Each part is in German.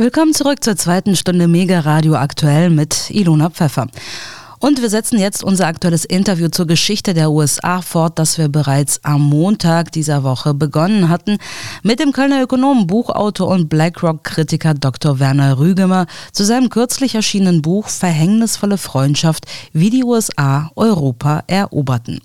Willkommen zurück zur zweiten Stunde Mega Radio aktuell mit Ilona Pfeffer. Und wir setzen jetzt unser aktuelles Interview zur Geschichte der USA fort, das wir bereits am Montag dieser Woche begonnen hatten, mit dem Kölner Ökonomen, Buchautor und BlackRock-Kritiker Dr. Werner Rügemer zu seinem kürzlich erschienenen Buch Verhängnisvolle Freundschaft, wie die USA Europa eroberten.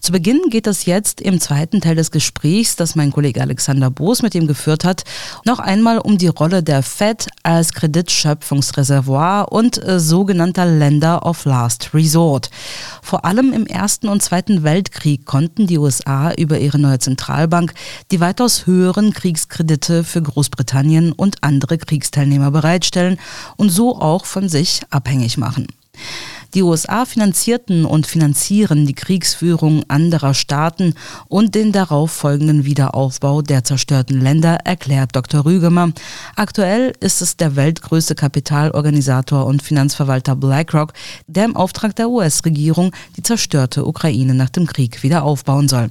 Zu Beginn geht es jetzt im zweiten Teil des Gesprächs, das mein Kollege Alexander Boos mit ihm geführt hat, noch einmal um die Rolle der Fed als Kreditschöpfungsreservoir und äh, sogenannter Lender of Last Last Resort. Vor allem im Ersten und Zweiten Weltkrieg konnten die USA über ihre neue Zentralbank die weitaus höheren Kriegskredite für Großbritannien und andere Kriegsteilnehmer bereitstellen und so auch von sich abhängig machen. Die USA finanzierten und finanzieren die Kriegsführung anderer Staaten und den darauf folgenden Wiederaufbau der zerstörten Länder, erklärt Dr. Rügemer. Aktuell ist es der weltgrößte Kapitalorganisator und Finanzverwalter BlackRock, der im Auftrag der US-Regierung die zerstörte Ukraine nach dem Krieg wieder aufbauen soll.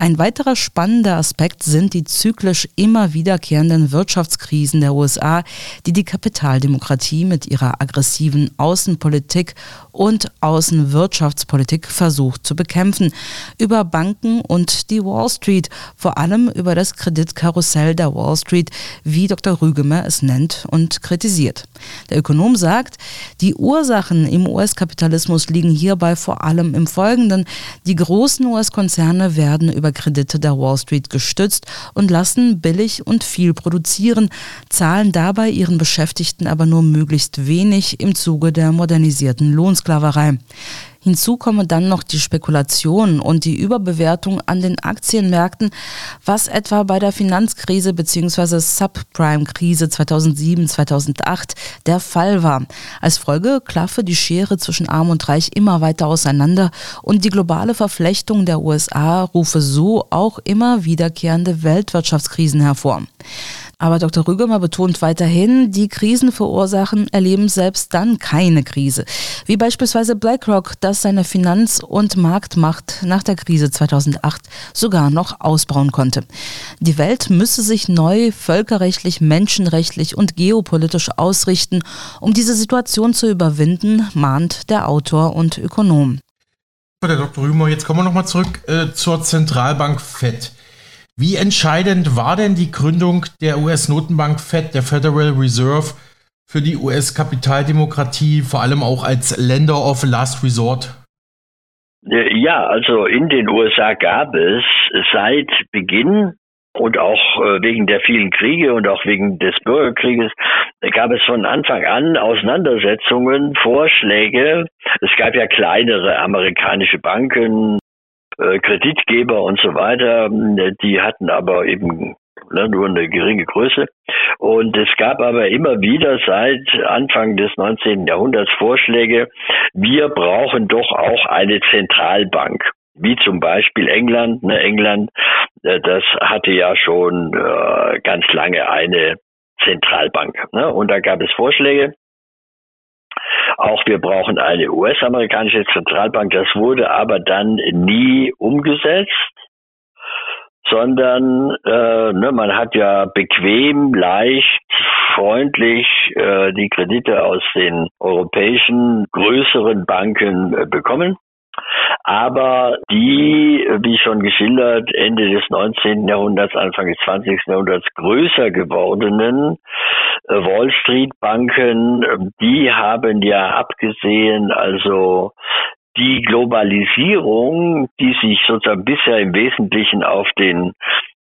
Ein weiterer spannender Aspekt sind die zyklisch immer wiederkehrenden Wirtschaftskrisen der USA, die die Kapitaldemokratie mit ihrer aggressiven Außenpolitik und Außenwirtschaftspolitik versucht zu bekämpfen. Über Banken und die Wall Street, vor allem über das Kreditkarussell der Wall Street, wie Dr. Rügemer es nennt und kritisiert. Der Ökonom sagt, die Ursachen im US-Kapitalismus liegen hierbei vor allem im Folgenden. Die großen US-Konzerne werden über Kredite der Wall Street gestützt und lassen billig und viel produzieren, zahlen dabei ihren Beschäftigten aber nur möglichst wenig im Zuge der modernisierten Lohns Sklaverei. Hinzu kommen dann noch die Spekulation und die Überbewertung an den Aktienmärkten, was etwa bei der Finanzkrise bzw. Subprime-Krise 2007-2008 der Fall war. Als Folge klaffe die Schere zwischen Arm und Reich immer weiter auseinander und die globale Verflechtung der USA rufe so auch immer wiederkehrende Weltwirtschaftskrisen hervor. Aber Dr. Rügemer betont weiterhin, die Krisen verursachen erleben selbst dann keine Krise. Wie beispielsweise BlackRock, das seine Finanz- und Marktmacht nach der Krise 2008 sogar noch ausbauen konnte. Die Welt müsse sich neu völkerrechtlich, menschenrechtlich und geopolitisch ausrichten, um diese Situation zu überwinden, mahnt der Autor und Ökonom. Der Dr. Rümer, jetzt kommen wir nochmal zurück äh, zur Zentralbank FED. Wie entscheidend war denn die Gründung der US-Notenbank Fed, der Federal Reserve, für die US-Kapitaldemokratie, vor allem auch als Lender of Last Resort? Äh, ja, also in den USA gab es seit Beginn und auch äh, wegen der vielen Kriege und auch wegen des Bürgerkrieges gab es von Anfang an Auseinandersetzungen, Vorschläge. Es gab ja kleinere amerikanische Banken, äh, Kreditgeber und so weiter, die hatten aber eben ne, nur eine geringe Größe. Und es gab aber immer wieder seit Anfang des 19. Jahrhunderts Vorschläge, wir brauchen doch auch eine Zentralbank wie zum Beispiel England. Ne, England, äh, das hatte ja schon äh, ganz lange eine Zentralbank. Ne? Und da gab es Vorschläge. Auch wir brauchen eine US-amerikanische Zentralbank. Das wurde aber dann nie umgesetzt sondern äh, ne, man hat ja bequem, leicht, freundlich äh, die Kredite aus den europäischen größeren Banken äh, bekommen. Aber die, wie schon geschildert, Ende des 19. Jahrhunderts, Anfang des 20. Jahrhunderts größer gewordenen äh, Wall Street Banken, äh, die haben ja abgesehen, also die Globalisierung, die sich sozusagen bisher im Wesentlichen auf den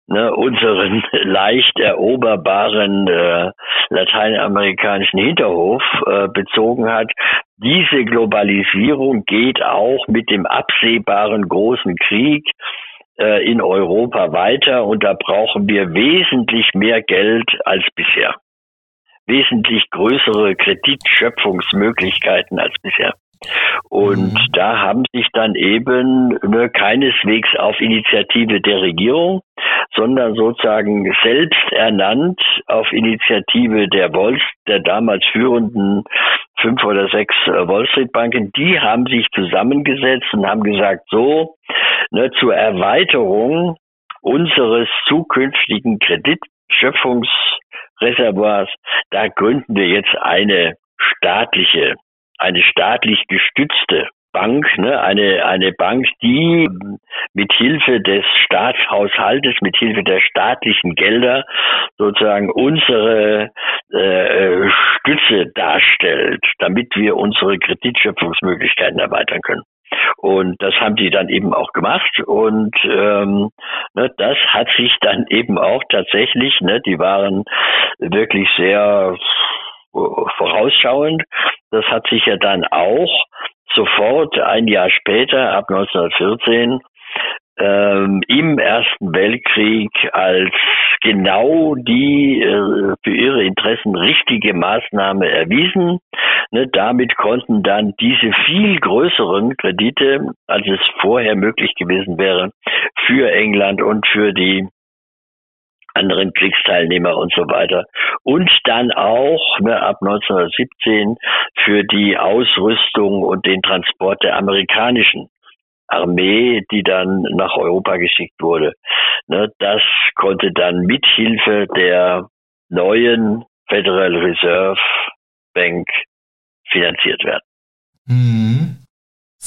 ne, unseren leicht eroberbaren äh, lateinamerikanischen Hinterhof äh, bezogen hat. Diese Globalisierung geht auch mit dem absehbaren großen Krieg äh, in Europa weiter und da brauchen wir wesentlich mehr Geld als bisher. Wesentlich größere Kreditschöpfungsmöglichkeiten als bisher. Und mhm. da haben sich dann eben ne, keineswegs auf Initiative der Regierung, sondern sozusagen selbst ernannt auf Initiative der Wall, der damals führenden fünf oder sechs äh, Wall Street Banken, die haben sich zusammengesetzt und haben gesagt, so, ne, zur Erweiterung unseres zukünftigen Kreditschöpfungs Reservoirs, da gründen wir jetzt eine staatliche, eine staatlich gestützte Bank, ne, eine, eine Bank, die mit Hilfe des Staatshaushaltes, mit Hilfe der staatlichen Gelder sozusagen unsere äh, Stütze darstellt, damit wir unsere Kreditschöpfungsmöglichkeiten erweitern können. Und das haben die dann eben auch gemacht und ähm, ne, das hat sich dann eben auch tatsächlich, ne, die waren wirklich sehr vorausschauend. Das hat sich ja dann auch sofort ein Jahr später, ab 1914, ähm, im Ersten Weltkrieg als genau die äh, für ihre Interessen richtige Maßnahme erwiesen. Ne, damit konnten dann diese viel größeren Kredite, als es vorher möglich gewesen wäre, für England und für die anderen Kriegsteilnehmer und so weiter. Und dann auch ne, ab 1917 für die Ausrüstung und den Transport der amerikanischen Armee, die dann nach Europa geschickt wurde. Ne, das konnte dann mit Hilfe der neuen Federal Reserve Bank finanziert werden. Mhm.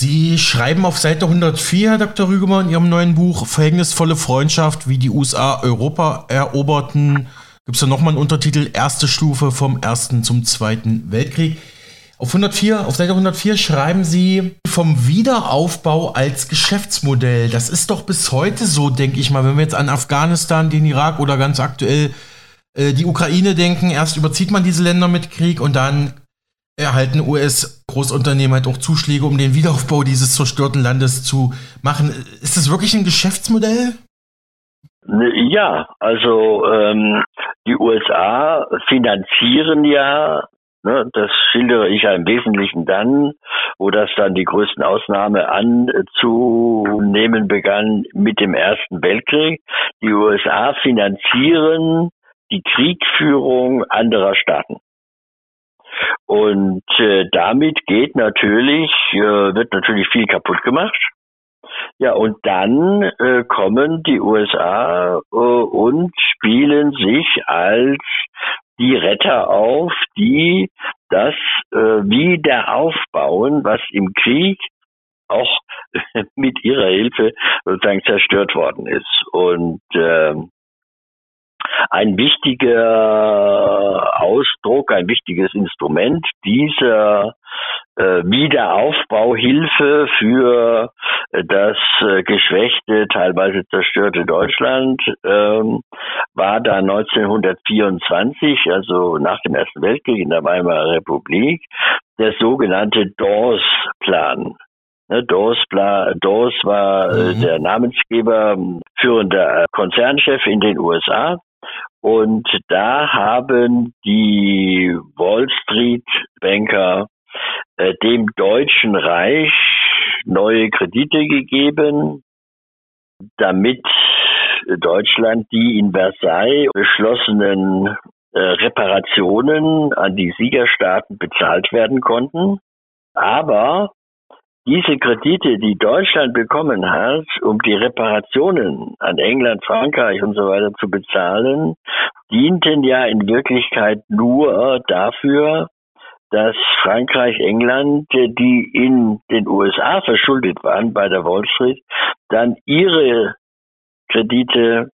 Sie schreiben auf Seite 104, Herr Dr. Rügemann, in Ihrem neuen Buch Verhängnisvolle Freundschaft, wie die USA Europa eroberten. Gibt es da nochmal einen Untertitel, erste Stufe vom Ersten zum Zweiten Weltkrieg. Auf, 104, auf Seite 104 schreiben Sie vom Wiederaufbau als Geschäftsmodell. Das ist doch bis heute so, denke ich mal, wenn wir jetzt an Afghanistan, den Irak oder ganz aktuell äh, die Ukraine denken. Erst überzieht man diese Länder mit Krieg und dann erhalten US-Großunternehmen halt auch Zuschläge, um den Wiederaufbau dieses zerstörten Landes zu machen. Ist das wirklich ein Geschäftsmodell? Ne, ja, also ähm, die USA finanzieren ja, ne, das schildere ich ja im Wesentlichen dann, wo das dann die größten Ausnahme anzunehmen begann mit dem Ersten Weltkrieg. Die USA finanzieren die Kriegführung anderer Staaten. Und äh, damit geht natürlich, äh, wird natürlich viel kaputt gemacht. Ja, und dann äh, kommen die USA äh, und spielen sich als die Retter auf, die das äh, wieder aufbauen, was im Krieg auch mit ihrer Hilfe sozusagen zerstört worden ist. Und äh, ein wichtiger Ausdruck, ein wichtiges Instrument dieser äh, Wiederaufbauhilfe für das äh, geschwächte, teilweise zerstörte Deutschland ähm, war da 1924, also nach dem Ersten Weltkrieg in der Weimarer Republik, der sogenannte Dawes-Plan. Ne, Dawes war äh, mhm. der Namensgeber, führender Konzernchef in den USA und da haben die Wall Street Banker äh, dem Deutschen Reich neue Kredite gegeben, damit Deutschland die in Versailles beschlossenen äh, Reparationen an die Siegerstaaten bezahlt werden konnten. Aber diese Kredite, die Deutschland bekommen hat, um die Reparationen an England, Frankreich und so weiter zu bezahlen, dienten ja in Wirklichkeit nur dafür, dass Frankreich, England, die in den USA verschuldet waren bei der Wall Street, dann ihre Kredite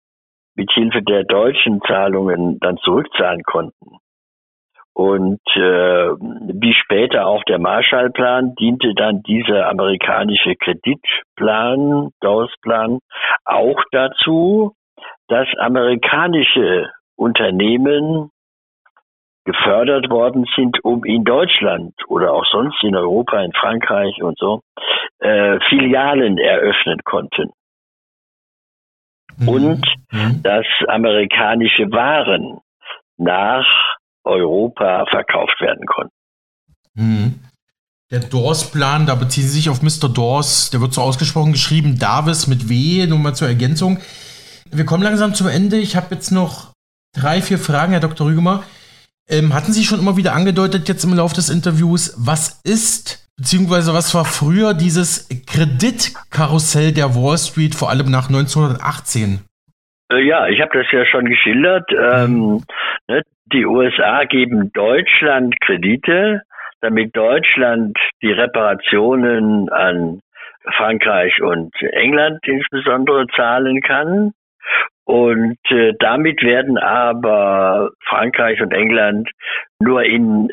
mit Hilfe der deutschen Zahlungen dann zurückzahlen konnten. Und äh, wie später auch der Marshallplan diente dann dieser amerikanische Kreditplan, Dawes-Plan, auch dazu, dass amerikanische Unternehmen gefördert worden sind, um in Deutschland oder auch sonst in Europa, in Frankreich und so, äh, Filialen eröffnen konnten. Mhm. Und mhm. dass amerikanische Waren nach Europa verkauft werden konnten. Mhm. Der Dawes-Plan, da beziehen Sie sich auf Mr. Dawes, der wird so ausgesprochen geschrieben, Davis mit W, nur mal zur Ergänzung. Wir kommen langsam zum Ende. Ich habe jetzt noch drei, vier Fragen, Herr Dr. Rügemer. Ähm, hatten Sie schon immer wieder angedeutet, jetzt im Laufe des Interviews, was ist, beziehungsweise was war früher dieses Kreditkarussell der Wall Street, vor allem nach 1918? Äh, ja, ich habe das ja schon geschildert. Ähm, ne, Die USA geben Deutschland Kredite, damit Deutschland die Reparationen an Frankreich und England insbesondere zahlen kann. Und äh, damit werden aber Frankreich und England nur in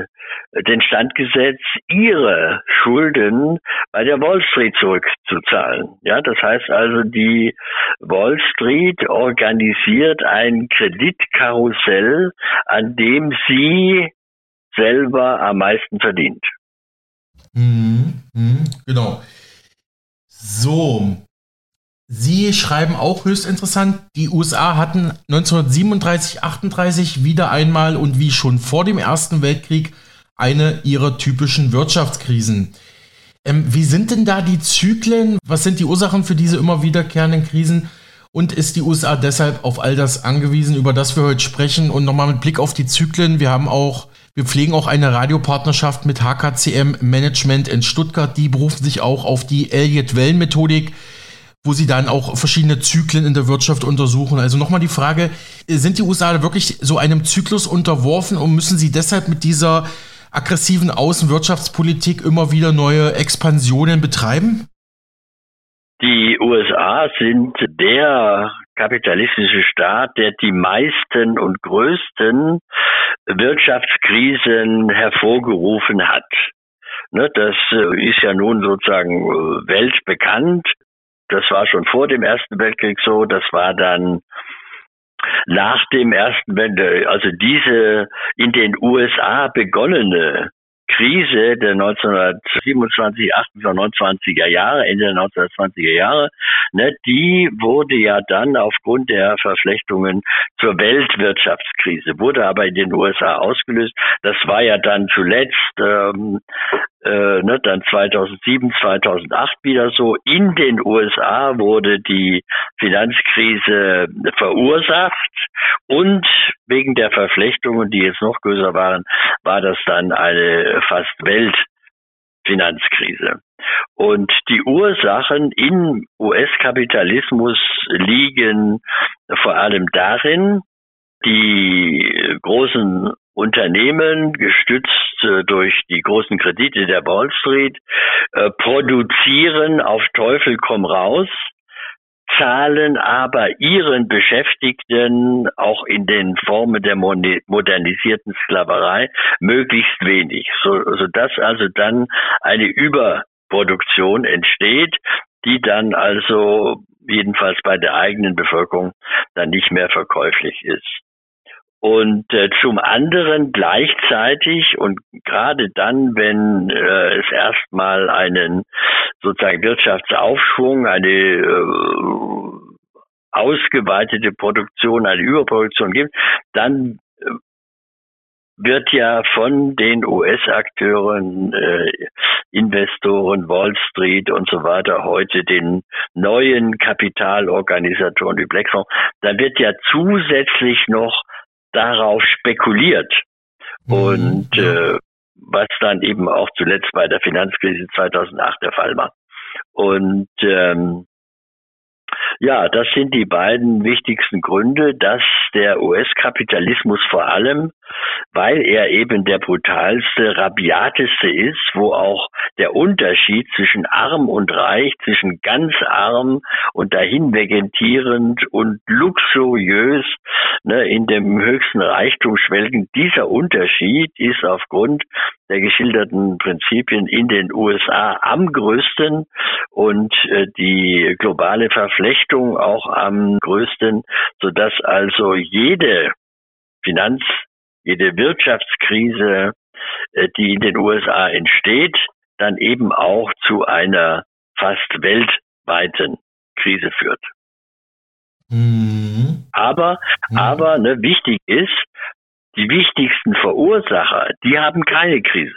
den Stand gesetzt, ihre Schulden bei der Wall Street zurückzuzahlen. Ja, das heißt also, die Wall Street organisiert ein Kreditkarussell, an dem sie selber am meisten verdient. Mhm, mh, genau. So, Sie schreiben auch höchst interessant, die USA hatten 1937, 38 wieder einmal und wie schon vor dem Ersten Weltkrieg eine ihrer typischen Wirtschaftskrisen. Ähm, wie sind denn da die Zyklen? Was sind die Ursachen für diese immer wiederkehrenden Krisen? Und ist die USA deshalb auf all das angewiesen, über das wir heute sprechen? Und nochmal mit Blick auf die Zyklen. Wir haben auch, wir pflegen auch eine Radiopartnerschaft mit HKCM Management in Stuttgart. Die berufen sich auch auf die Elliott-Wellen-Methodik wo sie dann auch verschiedene Zyklen in der Wirtschaft untersuchen. Also nochmal die Frage, sind die USA wirklich so einem Zyklus unterworfen und müssen sie deshalb mit dieser aggressiven Außenwirtschaftspolitik immer wieder neue Expansionen betreiben? Die USA sind der kapitalistische Staat, der die meisten und größten Wirtschaftskrisen hervorgerufen hat. Ne, das äh, ist ja nun sozusagen äh, weltbekannt. Das war schon vor dem Ersten Weltkrieg so. Das war dann nach dem Ersten Weltkrieg, also diese in den USA begonnene Krise der 1927, 28, er Jahre, Ende der 1920er Jahre, ne, die wurde ja dann aufgrund der Verflechtungen zur Weltwirtschaftskrise, wurde aber in den USA ausgelöst. Das war ja dann zuletzt ähm, äh, ne, dann 2007, 2008 wieder so. In den USA wurde die Finanzkrise verursacht und wegen der Verflechtungen, die jetzt noch größer waren, war das dann eine fast Weltfinanzkrise. Und die Ursachen im US-Kapitalismus liegen vor allem darin, die großen Unternehmen, gestützt äh, durch die großen Kredite der Wall Street, äh, produzieren auf Teufel komm raus, zahlen aber ihren Beschäftigten auch in den Formen der modernisierten Sklaverei möglichst wenig, so, sodass also dann eine Überproduktion entsteht, die dann also jedenfalls bei der eigenen Bevölkerung dann nicht mehr verkäuflich ist. Und äh, zum anderen gleichzeitig und gerade dann, wenn äh, es erstmal einen sozusagen Wirtschaftsaufschwung, eine äh, ausgeweitete Produktion, eine Überproduktion gibt, dann äh, wird ja von den US-Akteuren, äh, Investoren, Wall Street und so weiter, heute den neuen Kapitalorganisatoren wie BlackRock, da wird ja zusätzlich noch darauf spekuliert. Mhm. Und äh, was dann eben auch zuletzt bei der Finanzkrise 2008 der Fall war. Und ähm, ja, das sind die beiden wichtigsten Gründe, dass der US-Kapitalismus vor allem, weil er eben der brutalste, rabiateste ist, wo auch der Unterschied zwischen arm und reich, zwischen ganz arm und dahin vegetierend und luxuriös ne, in dem höchsten Reichtum schwelgen, dieser Unterschied ist aufgrund der geschilderten Prinzipien in den USA am größten und äh, die globale Verflechtung auch am größten, sodass also jede Finanz, jede Wirtschaftskrise, äh, die in den USA entsteht, dann eben auch zu einer fast weltweiten Krise führt. Mhm. Aber, mhm. aber ne, wichtig ist, die wichtigsten Verursacher, die haben keine Krise.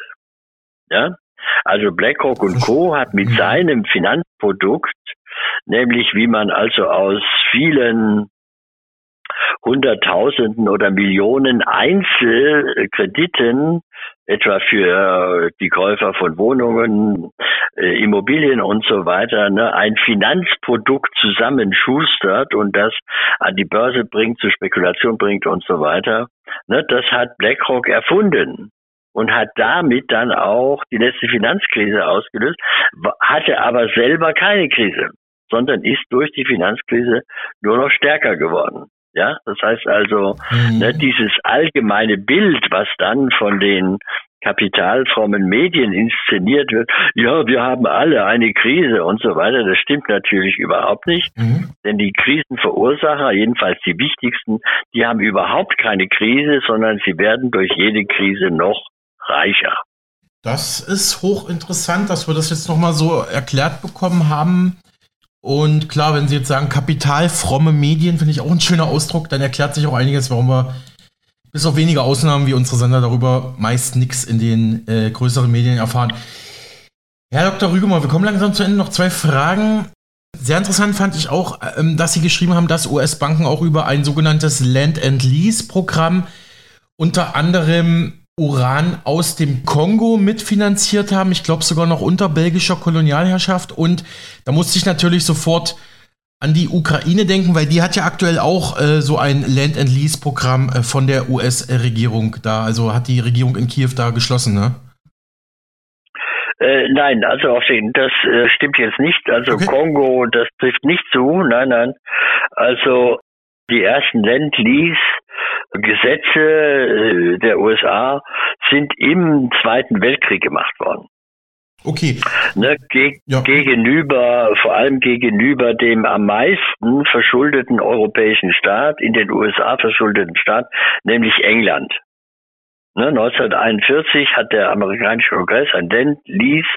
Ja? Also BlackRock und Co. hat mit mhm. seinem Finanzprodukt, nämlich wie man also aus vielen Hunderttausenden oder Millionen Einzelkrediten, etwa für die Käufer von Wohnungen, äh, Immobilien und so weiter, ne, ein Finanzprodukt zusammenschustert und das an die Börse bringt, zur Spekulation bringt und so weiter. Ne, das hat BlackRock erfunden und hat damit dann auch die letzte Finanzkrise ausgelöst, hatte aber selber keine Krise, sondern ist durch die Finanzkrise nur noch stärker geworden. Ja, das heißt also, mhm. ne, dieses allgemeine Bild, was dann von den kapitalfrommen Medien inszeniert wird, ja, wir haben alle eine Krise und so weiter, das stimmt natürlich überhaupt nicht. Mhm. Denn die Krisenverursacher, jedenfalls die wichtigsten, die haben überhaupt keine Krise, sondern sie werden durch jede Krise noch reicher. Das ist hochinteressant, dass wir das jetzt nochmal so erklärt bekommen haben. Und klar, wenn Sie jetzt sagen, kapitalfromme Medien, finde ich auch ein schöner Ausdruck, dann erklärt sich auch einiges, warum wir bis auf wenige Ausnahmen wie unsere Sender darüber meist nichts in den äh, größeren Medien erfahren. Herr Dr. Rügemer, wir kommen langsam zu Ende. Noch zwei Fragen. Sehr interessant fand ich auch, ähm, dass Sie geschrieben haben, dass US-Banken auch über ein sogenanntes Land-and-Lease-Programm unter anderem Uran aus dem Kongo mitfinanziert haben. Ich glaube sogar noch unter belgischer Kolonialherrschaft. Und da musste ich natürlich sofort an die Ukraine denken, weil die hat ja aktuell auch äh, so ein Land and Lease Programm äh, von der US-Regierung da. Also hat die Regierung in Kiew da geschlossen, ne? Äh, nein, also auf den, das äh, stimmt jetzt nicht. Also okay. Kongo, das trifft nicht zu. Nein, nein. Also die ersten Land-Lease Gesetze äh, der USA sind im Zweiten Weltkrieg gemacht worden. Okay. Ne, ge ja. Gegenüber, vor allem gegenüber dem am meisten verschuldeten europäischen Staat, in den USA verschuldeten Staat, nämlich England. Ne, 1941 hat der amerikanische Kongress ein Lend-Lease,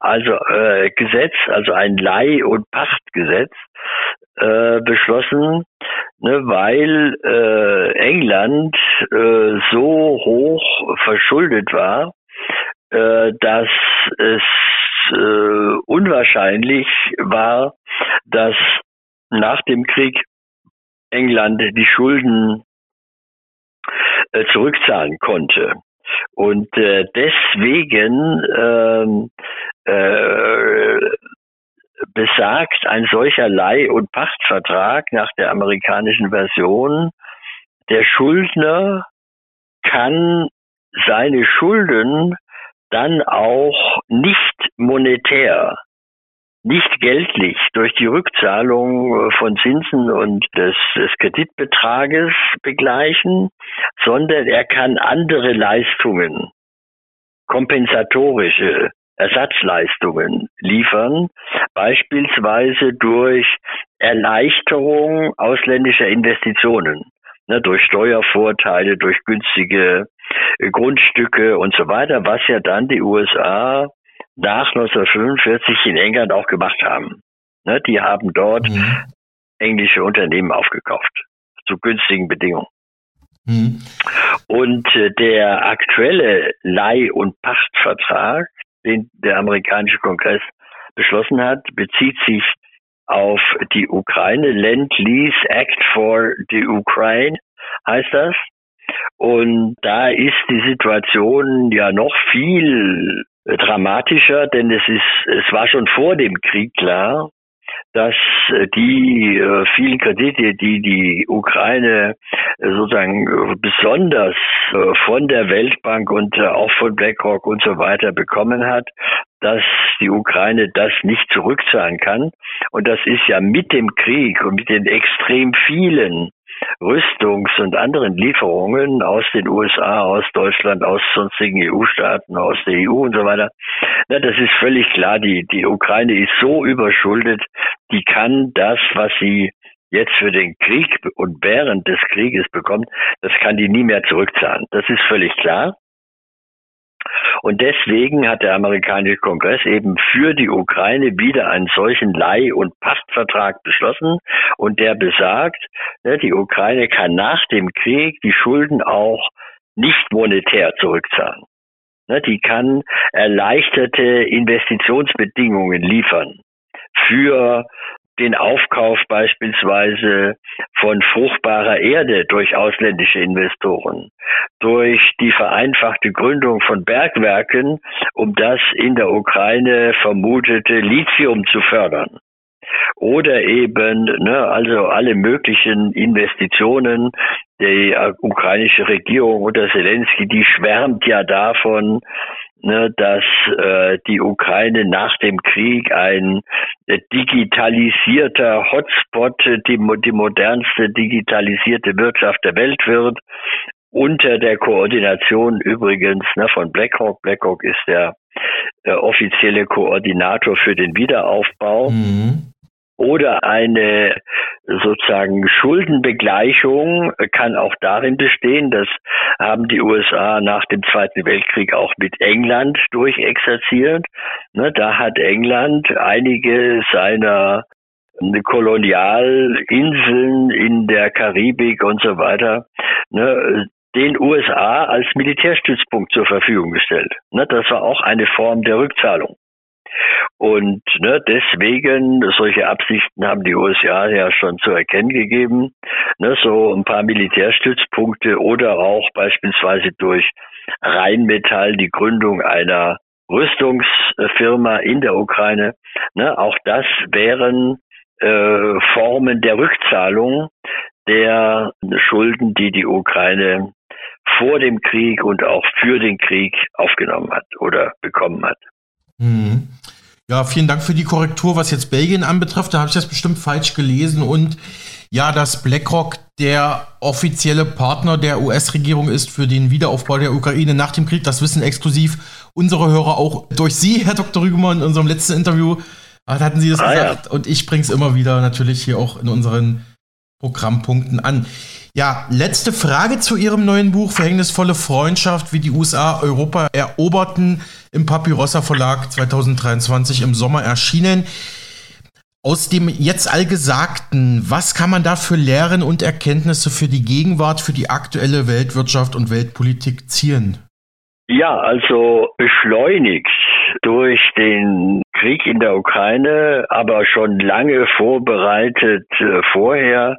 also äh, Gesetz, also ein Leih- und Pachtgesetz äh, beschlossen, ne, weil äh, England äh, so hoch verschuldet war, äh, dass es äh, unwahrscheinlich war, dass nach dem Krieg England die Schulden äh, zurückzahlen konnte. Und äh, deswegen ähm, äh, besagt ein solcher Leih- und Pachtvertrag nach der amerikanischen Version, der Schuldner kann seine Schulden dann auch nicht monetär nicht geldlich durch die Rückzahlung von Zinsen und des, des Kreditbetrages begleichen, sondern er kann andere Leistungen, kompensatorische Ersatzleistungen liefern, beispielsweise durch Erleichterung ausländischer Investitionen, ne, durch Steuervorteile, durch günstige äh, Grundstücke und so weiter, was ja dann die USA nach 1945 in England auch gemacht haben. Ne, die haben dort mhm. englische Unternehmen aufgekauft zu günstigen Bedingungen. Mhm. Und äh, der aktuelle Leih- und Pachtvertrag, den der amerikanische Kongress beschlossen hat, bezieht sich auf die Ukraine. Land-Lease Act for the Ukraine heißt das. Und da ist die Situation ja noch viel dramatischer, denn es ist, es war schon vor dem Krieg klar, dass äh, die äh, vielen Kredite, die die Ukraine äh, sozusagen besonders von der Weltbank und auch von BlackRock und so weiter bekommen hat, dass die Ukraine das nicht zurückzahlen kann. Und das ist ja mit dem Krieg und mit den extrem vielen Rüstungs- und anderen Lieferungen aus den USA, aus Deutschland, aus sonstigen EU-Staaten, aus der EU und so weiter. Na, das ist völlig klar. Die, die Ukraine ist so überschuldet, die kann das, was sie jetzt für den Krieg und während des Krieges bekommt, das kann die nie mehr zurückzahlen. Das ist völlig klar. Und deswegen hat der amerikanische Kongress eben für die Ukraine wieder einen solchen Leih- und Pachtvertrag beschlossen. Und der besagt, ne, die Ukraine kann nach dem Krieg die Schulden auch nicht monetär zurückzahlen. Ne, die kann erleichterte Investitionsbedingungen liefern für den Aufkauf beispielsweise von fruchtbarer Erde durch ausländische Investoren, durch die vereinfachte Gründung von Bergwerken, um das in der Ukraine vermutete Lithium zu fördern oder eben ne, also alle möglichen Investitionen. Die ukrainische Regierung unter Zelensky, die schwärmt ja davon, ne, dass äh, die Ukraine nach dem Krieg ein äh, digitalisierter Hotspot, die, die modernste digitalisierte Wirtschaft der Welt wird unter der Koordination übrigens ne, von BlackRock. BlackRock ist der äh, offizielle Koordinator für den Wiederaufbau. Mhm oder eine sozusagen Schuldenbegleichung kann auch darin bestehen, das haben die USA nach dem Zweiten Weltkrieg auch mit England durchexerziert. Ne, da hat England einige seiner Kolonialinseln in der Karibik und so weiter ne, den USA als Militärstützpunkt zur Verfügung gestellt. Ne, das war auch eine Form der Rückzahlung. Und ne, deswegen, solche Absichten haben die USA ja schon zu erkennen gegeben. Ne, so ein paar Militärstützpunkte oder auch beispielsweise durch Rheinmetall die Gründung einer Rüstungsfirma in der Ukraine. Ne, auch das wären äh, Formen der Rückzahlung der Schulden, die die Ukraine vor dem Krieg und auch für den Krieg aufgenommen hat oder bekommen hat. Mhm. Ja, vielen Dank für die Korrektur, was jetzt Belgien anbetrifft. Da habe ich das bestimmt falsch gelesen. Und ja, dass BlackRock der offizielle Partner der US-Regierung ist für den Wiederaufbau der Ukraine nach dem Krieg, das wissen exklusiv unsere Hörer auch durch Sie, Herr Dr. Rügemann, in unserem letzten Interview. Da hatten Sie das ah, gesagt. Ja. Und ich bringe es immer wieder natürlich hier auch in unseren Programmpunkten an. Ja, letzte Frage zu Ihrem neuen Buch Verhängnisvolle Freundschaft, wie die USA Europa eroberten, im Papyrossa Verlag 2023 im Sommer erschienen. Aus dem jetzt Allgesagten, was kann man da für Lehren und Erkenntnisse für die Gegenwart, für die aktuelle Weltwirtschaft und Weltpolitik ziehen? Ja, also beschleunigt durch den Krieg in der Ukraine, aber schon lange vorbereitet äh, vorher,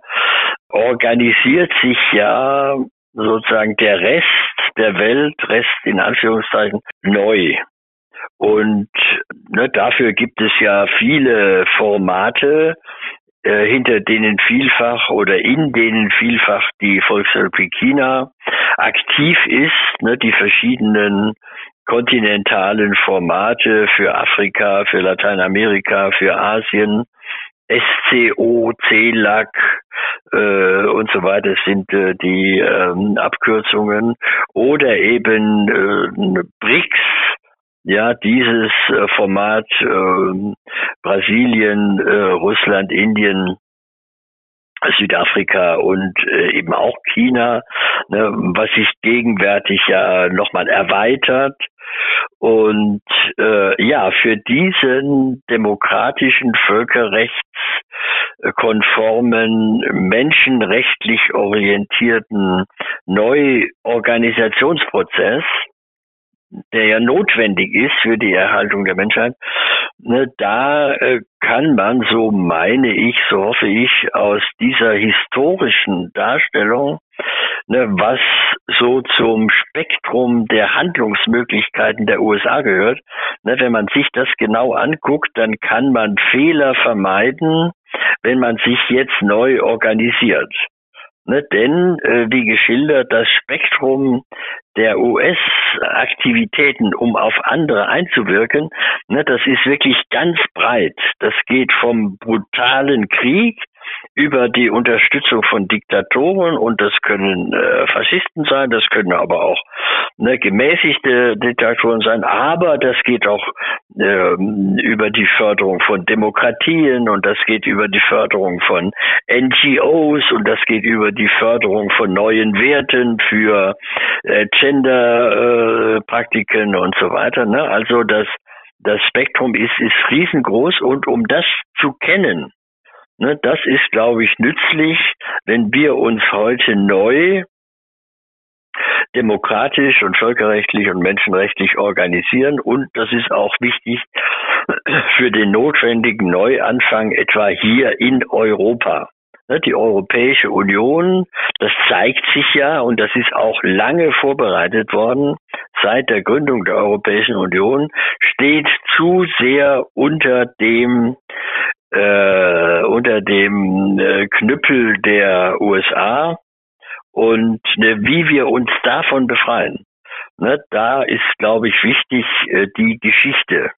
organisiert sich ja sozusagen der Rest der Welt, Rest in Anführungszeichen, neu. Und ne, dafür gibt es ja viele Formate, äh, hinter denen vielfach oder in denen vielfach die Volksrepublik China aktiv ist, ne, die verschiedenen kontinentalen Formate für Afrika, für Lateinamerika, für Asien, SCO, CELAC äh, und so weiter sind äh, die ähm, Abkürzungen oder eben äh, BRICS, ja, dieses äh, Format äh, Brasilien, äh, Russland, Indien, Südafrika und äh, eben auch China, ne, was sich gegenwärtig ja nochmal erweitert. Und äh, ja, für diesen demokratischen, völkerrechtskonformen, menschenrechtlich orientierten Neuorganisationsprozess, der ja notwendig ist für die Erhaltung der Menschheit, ne, da äh, kann man, so meine ich, so hoffe ich, aus dieser historischen Darstellung, ne, was so zum Spektrum der Handlungsmöglichkeiten der USA gehört, ne, wenn man sich das genau anguckt, dann kann man Fehler vermeiden, wenn man sich jetzt neu organisiert. Ne, denn, äh, wie geschildert, das Spektrum der US-Aktivitäten, um auf andere einzuwirken, ne, das ist wirklich ganz breit. Das geht vom brutalen Krieg über die Unterstützung von Diktatoren und das können äh, Faschisten sein, das können aber auch ne, gemäßigte Diktatoren sein, aber das geht auch äh, über die Förderung von Demokratien und das geht über die Förderung von NGOs und das geht über die Förderung von neuen Werten für äh, Gender-Praktiken äh, und so weiter. Ne? Also das das Spektrum ist, ist riesengroß und um das zu kennen, Ne, das ist, glaube ich, nützlich, wenn wir uns heute neu demokratisch und völkerrechtlich und menschenrechtlich organisieren. Und das ist auch wichtig für den notwendigen Neuanfang etwa hier in Europa. Ne, die Europäische Union, das zeigt sich ja und das ist auch lange vorbereitet worden, seit der Gründung der Europäischen Union, steht zu sehr unter dem äh, unter dem äh, Knüppel der USA und ne, wie wir uns davon befreien. Ne, da ist, glaube ich, wichtig, äh, die Geschichte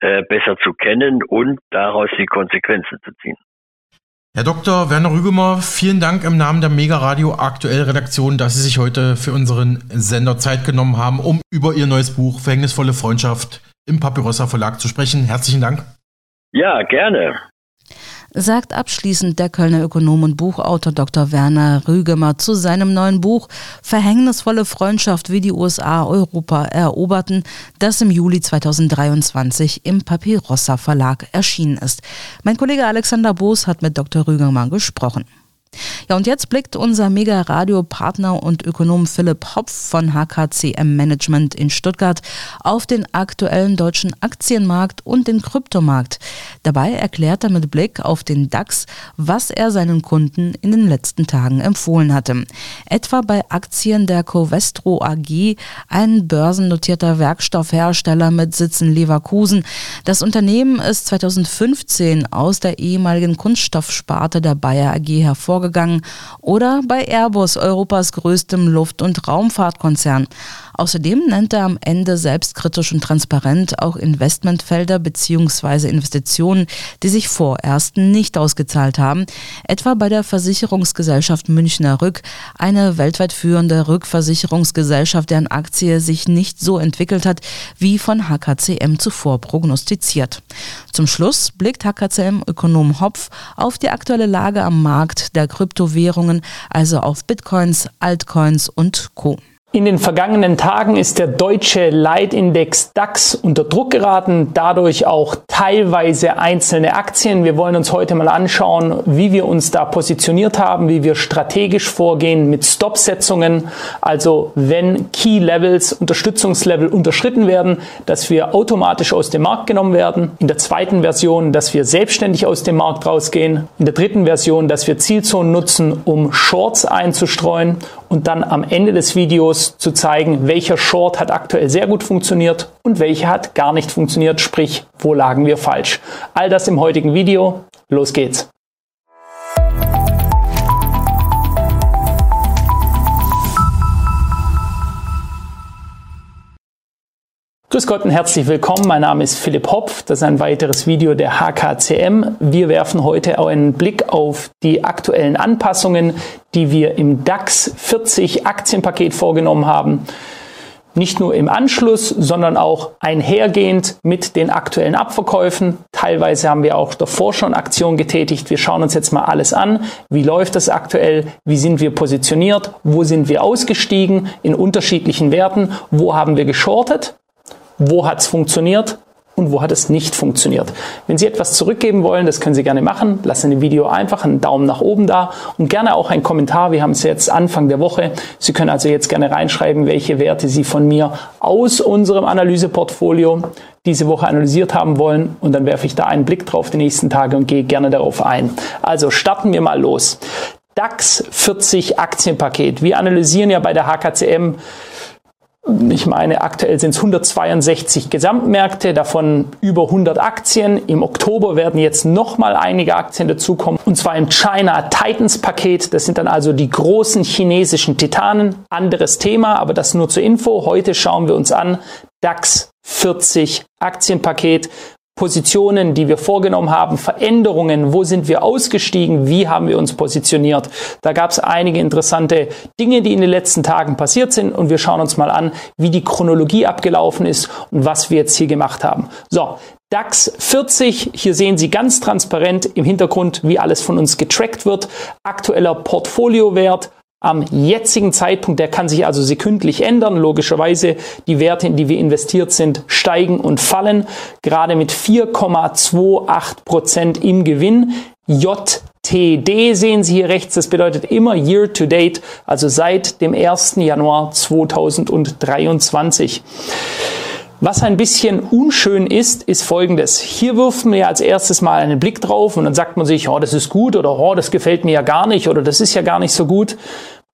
äh, besser zu kennen und daraus die Konsequenzen zu ziehen. Herr Dr. Werner Rügemer, vielen Dank im Namen der Mega Radio Aktuell Redaktion, dass Sie sich heute für unseren Sender Zeit genommen haben, um über Ihr neues Buch Verhängnisvolle Freundschaft im Papyrossa Verlag zu sprechen. Herzlichen Dank. Ja, gerne sagt abschließend der Kölner Ökonom und Buchautor Dr. Werner Rügemer zu seinem neuen Buch Verhängnisvolle Freundschaft, wie die USA Europa eroberten, das im Juli 2023 im Papyrossa Verlag erschienen ist. Mein Kollege Alexander Boos hat mit Dr. Rügemer gesprochen. Ja, und jetzt blickt unser Mega-Radio-Partner und Ökonom Philipp Hopf von HKCM Management in Stuttgart auf den aktuellen deutschen Aktienmarkt und den Kryptomarkt. Dabei erklärt er mit Blick auf den DAX, was er seinen Kunden in den letzten Tagen empfohlen hatte. Etwa bei Aktien der Covestro AG, ein börsennotierter Werkstoffhersteller mit Sitz in Leverkusen. Das Unternehmen ist 2015 aus der ehemaligen Kunststoffsparte der Bayer AG hervorgegangen vorgegangen oder bei Airbus, Europas größtem Luft- und Raumfahrtkonzern. Außerdem nennt er am Ende selbstkritisch und transparent auch Investmentfelder bzw. Investitionen, die sich vorerst nicht ausgezahlt haben, etwa bei der Versicherungsgesellschaft Münchner Rück, eine weltweit führende Rückversicherungsgesellschaft, deren Aktie sich nicht so entwickelt hat, wie von HKCM zuvor prognostiziert. Zum Schluss blickt HKCM-Ökonom Hopf auf die aktuelle Lage am Markt der Kryptowährungen, also auf Bitcoins, Altcoins und Co. In den vergangenen Tagen ist der deutsche Leitindex DAX unter Druck geraten, dadurch auch teilweise einzelne Aktien. Wir wollen uns heute mal anschauen, wie wir uns da positioniert haben, wie wir strategisch vorgehen mit Stopsetzungen, also wenn Key Levels, Unterstützungslevel unterschritten werden, dass wir automatisch aus dem Markt genommen werden. In der zweiten Version, dass wir selbstständig aus dem Markt rausgehen. In der dritten Version, dass wir Zielzonen nutzen, um Shorts einzustreuen und dann am Ende des Videos zu zeigen, welcher Short hat aktuell sehr gut funktioniert und welcher hat gar nicht funktioniert, sprich, wo lagen wir falsch. All das im heutigen Video. Los geht's. Grüß Gott und herzlich willkommen. Mein Name ist Philipp Hopf. Das ist ein weiteres Video der HKCM. Wir werfen heute auch einen Blick auf die aktuellen Anpassungen, die wir im DAX 40 Aktienpaket vorgenommen haben. Nicht nur im Anschluss, sondern auch einhergehend mit den aktuellen Abverkäufen. Teilweise haben wir auch davor schon Aktionen getätigt. Wir schauen uns jetzt mal alles an. Wie läuft das aktuell? Wie sind wir positioniert? Wo sind wir ausgestiegen in unterschiedlichen Werten? Wo haben wir geschortet? Wo hat es funktioniert und wo hat es nicht funktioniert. Wenn Sie etwas zurückgeben wollen, das können Sie gerne machen. Lassen dem Video einfach einen Daumen nach oben da und gerne auch einen Kommentar. Wir haben es jetzt Anfang der Woche. Sie können also jetzt gerne reinschreiben, welche Werte Sie von mir aus unserem Analyseportfolio diese Woche analysiert haben wollen und dann werfe ich da einen Blick drauf die nächsten Tage und gehe gerne darauf ein. Also starten wir mal los. DAX 40 Aktienpaket. Wir analysieren ja bei der HKCM ich meine, aktuell sind es 162 Gesamtmärkte, davon über 100 Aktien. Im Oktober werden jetzt nochmal einige Aktien dazukommen. Und zwar im China Titans Paket. Das sind dann also die großen chinesischen Titanen. Anderes Thema, aber das nur zur Info. Heute schauen wir uns an DAX 40 Aktienpaket. Positionen, die wir vorgenommen haben, Veränderungen, wo sind wir ausgestiegen, wie haben wir uns positioniert. Da gab es einige interessante Dinge, die in den letzten Tagen passiert sind und wir schauen uns mal an, wie die Chronologie abgelaufen ist und was wir jetzt hier gemacht haben. So, DAX 40, hier sehen Sie ganz transparent im Hintergrund, wie alles von uns getrackt wird. Aktueller Portfoliowert am jetzigen Zeitpunkt, der kann sich also sekündlich ändern. Logischerweise, die Werte, in die wir investiert sind, steigen und fallen. Gerade mit 4,28 Prozent im Gewinn. JTI TD sehen Sie hier rechts, das bedeutet immer Year to Date, also seit dem 1. Januar 2023. Was ein bisschen unschön ist, ist folgendes. Hier wirft man ja als erstes mal einen Blick drauf und dann sagt man sich, oh, das ist gut oder oh, das gefällt mir ja gar nicht oder das ist ja gar nicht so gut.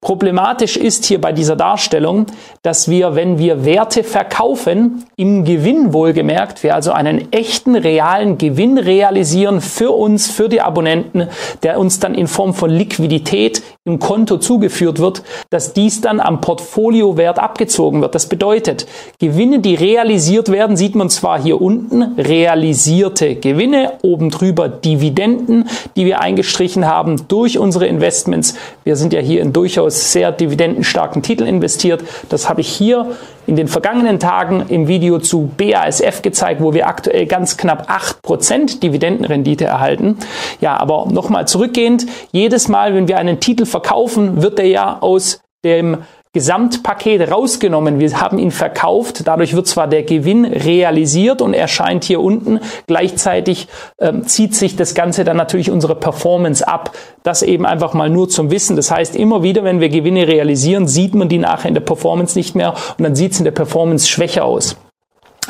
Problematisch ist hier bei dieser Darstellung, dass wir, wenn wir Werte verkaufen, im Gewinn wohlgemerkt, wir also einen echten, realen Gewinn realisieren für uns, für die Abonnenten, der uns dann in Form von Liquidität im Konto zugeführt wird, dass dies dann am Portfoliowert abgezogen wird. Das bedeutet, Gewinne, die realisiert werden, sieht man zwar hier unten, realisierte Gewinne, oben drüber Dividenden, die wir eingestrichen haben durch unsere Investments. Wir sind ja hier in durchaus sehr dividendenstarken Titel investiert. Das habe ich hier in den vergangenen Tagen im Video zu BASF gezeigt, wo wir aktuell ganz knapp 8% Dividendenrendite erhalten. Ja, aber nochmal zurückgehend, jedes Mal, wenn wir einen Titel verkaufen, wird er ja aus dem Gesamtpaket rausgenommen. Wir haben ihn verkauft. Dadurch wird zwar der Gewinn realisiert und erscheint hier unten. Gleichzeitig ähm, zieht sich das Ganze dann natürlich unsere Performance ab. Das eben einfach mal nur zum Wissen. Das heißt, immer wieder, wenn wir Gewinne realisieren, sieht man die nachher in der Performance nicht mehr und dann sieht es in der Performance schwächer aus.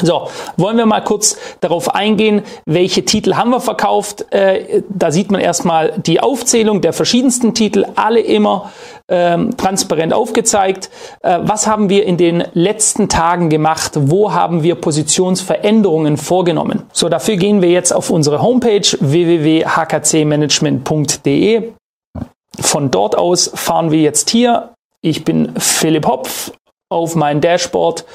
So, wollen wir mal kurz darauf eingehen, welche Titel haben wir verkauft. Äh, da sieht man erstmal die Aufzählung der verschiedensten Titel, alle immer ähm, transparent aufgezeigt. Äh, was haben wir in den letzten Tagen gemacht? Wo haben wir Positionsveränderungen vorgenommen? So, dafür gehen wir jetzt auf unsere Homepage www.hkcmanagement.de. Von dort aus fahren wir jetzt hier. Ich bin Philipp Hopf auf mein Dashboard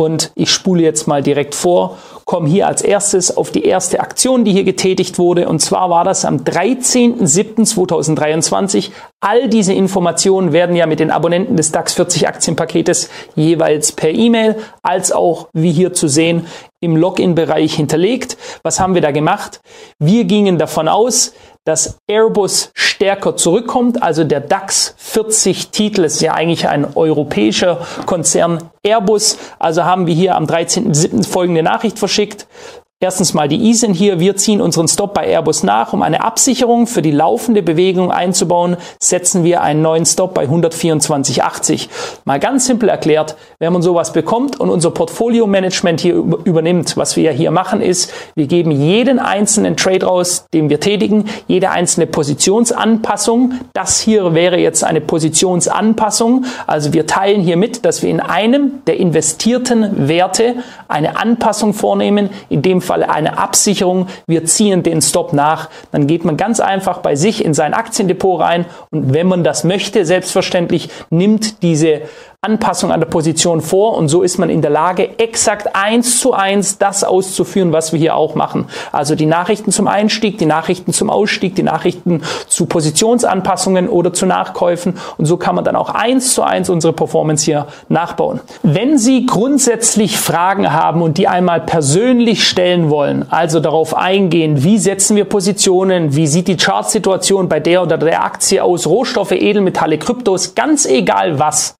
und ich spule jetzt mal direkt vor, komme hier als erstes auf die erste Aktion, die hier getätigt wurde. Und zwar war das am 13.07.2023. All diese Informationen werden ja mit den Abonnenten des DAX 40 Aktienpaketes jeweils per E-Mail als auch, wie hier zu sehen, im Login-Bereich hinterlegt. Was haben wir da gemacht? Wir gingen davon aus, dass Airbus stärker zurückkommt. Also der DAX 40 Titel ist ja eigentlich ein europäischer Konzern Airbus. Also haben wir hier am 13.07. folgende Nachricht verschickt. Erstens mal die ISIN hier. Wir ziehen unseren Stop bei Airbus nach. Um eine Absicherung für die laufende Bewegung einzubauen, setzen wir einen neuen Stop bei 124,80. Mal ganz simpel erklärt, wenn man sowas bekommt und unser Portfolio-Management hier übernimmt, was wir ja hier machen, ist, wir geben jeden einzelnen Trade raus, den wir tätigen, jede einzelne Positionsanpassung. Das hier wäre jetzt eine Positionsanpassung. Also wir teilen hier mit, dass wir in einem der investierten Werte eine Anpassung vornehmen, in dem Falle eine Absicherung. Wir ziehen den Stop nach. Dann geht man ganz einfach bei sich in sein Aktiendepot rein und wenn man das möchte, selbstverständlich nimmt diese Anpassung an der Position vor und so ist man in der Lage, exakt eins zu eins das auszuführen, was wir hier auch machen. Also die Nachrichten zum Einstieg, die Nachrichten zum Ausstieg, die Nachrichten zu Positionsanpassungen oder zu Nachkäufen und so kann man dann auch eins zu eins unsere Performance hier nachbauen. Wenn Sie grundsätzlich Fragen haben und die einmal persönlich stellen wollen, also darauf eingehen, wie setzen wir Positionen, wie sieht die Chartsituation bei der oder der Aktie aus, Rohstoffe, Edelmetalle, Kryptos, ganz egal was,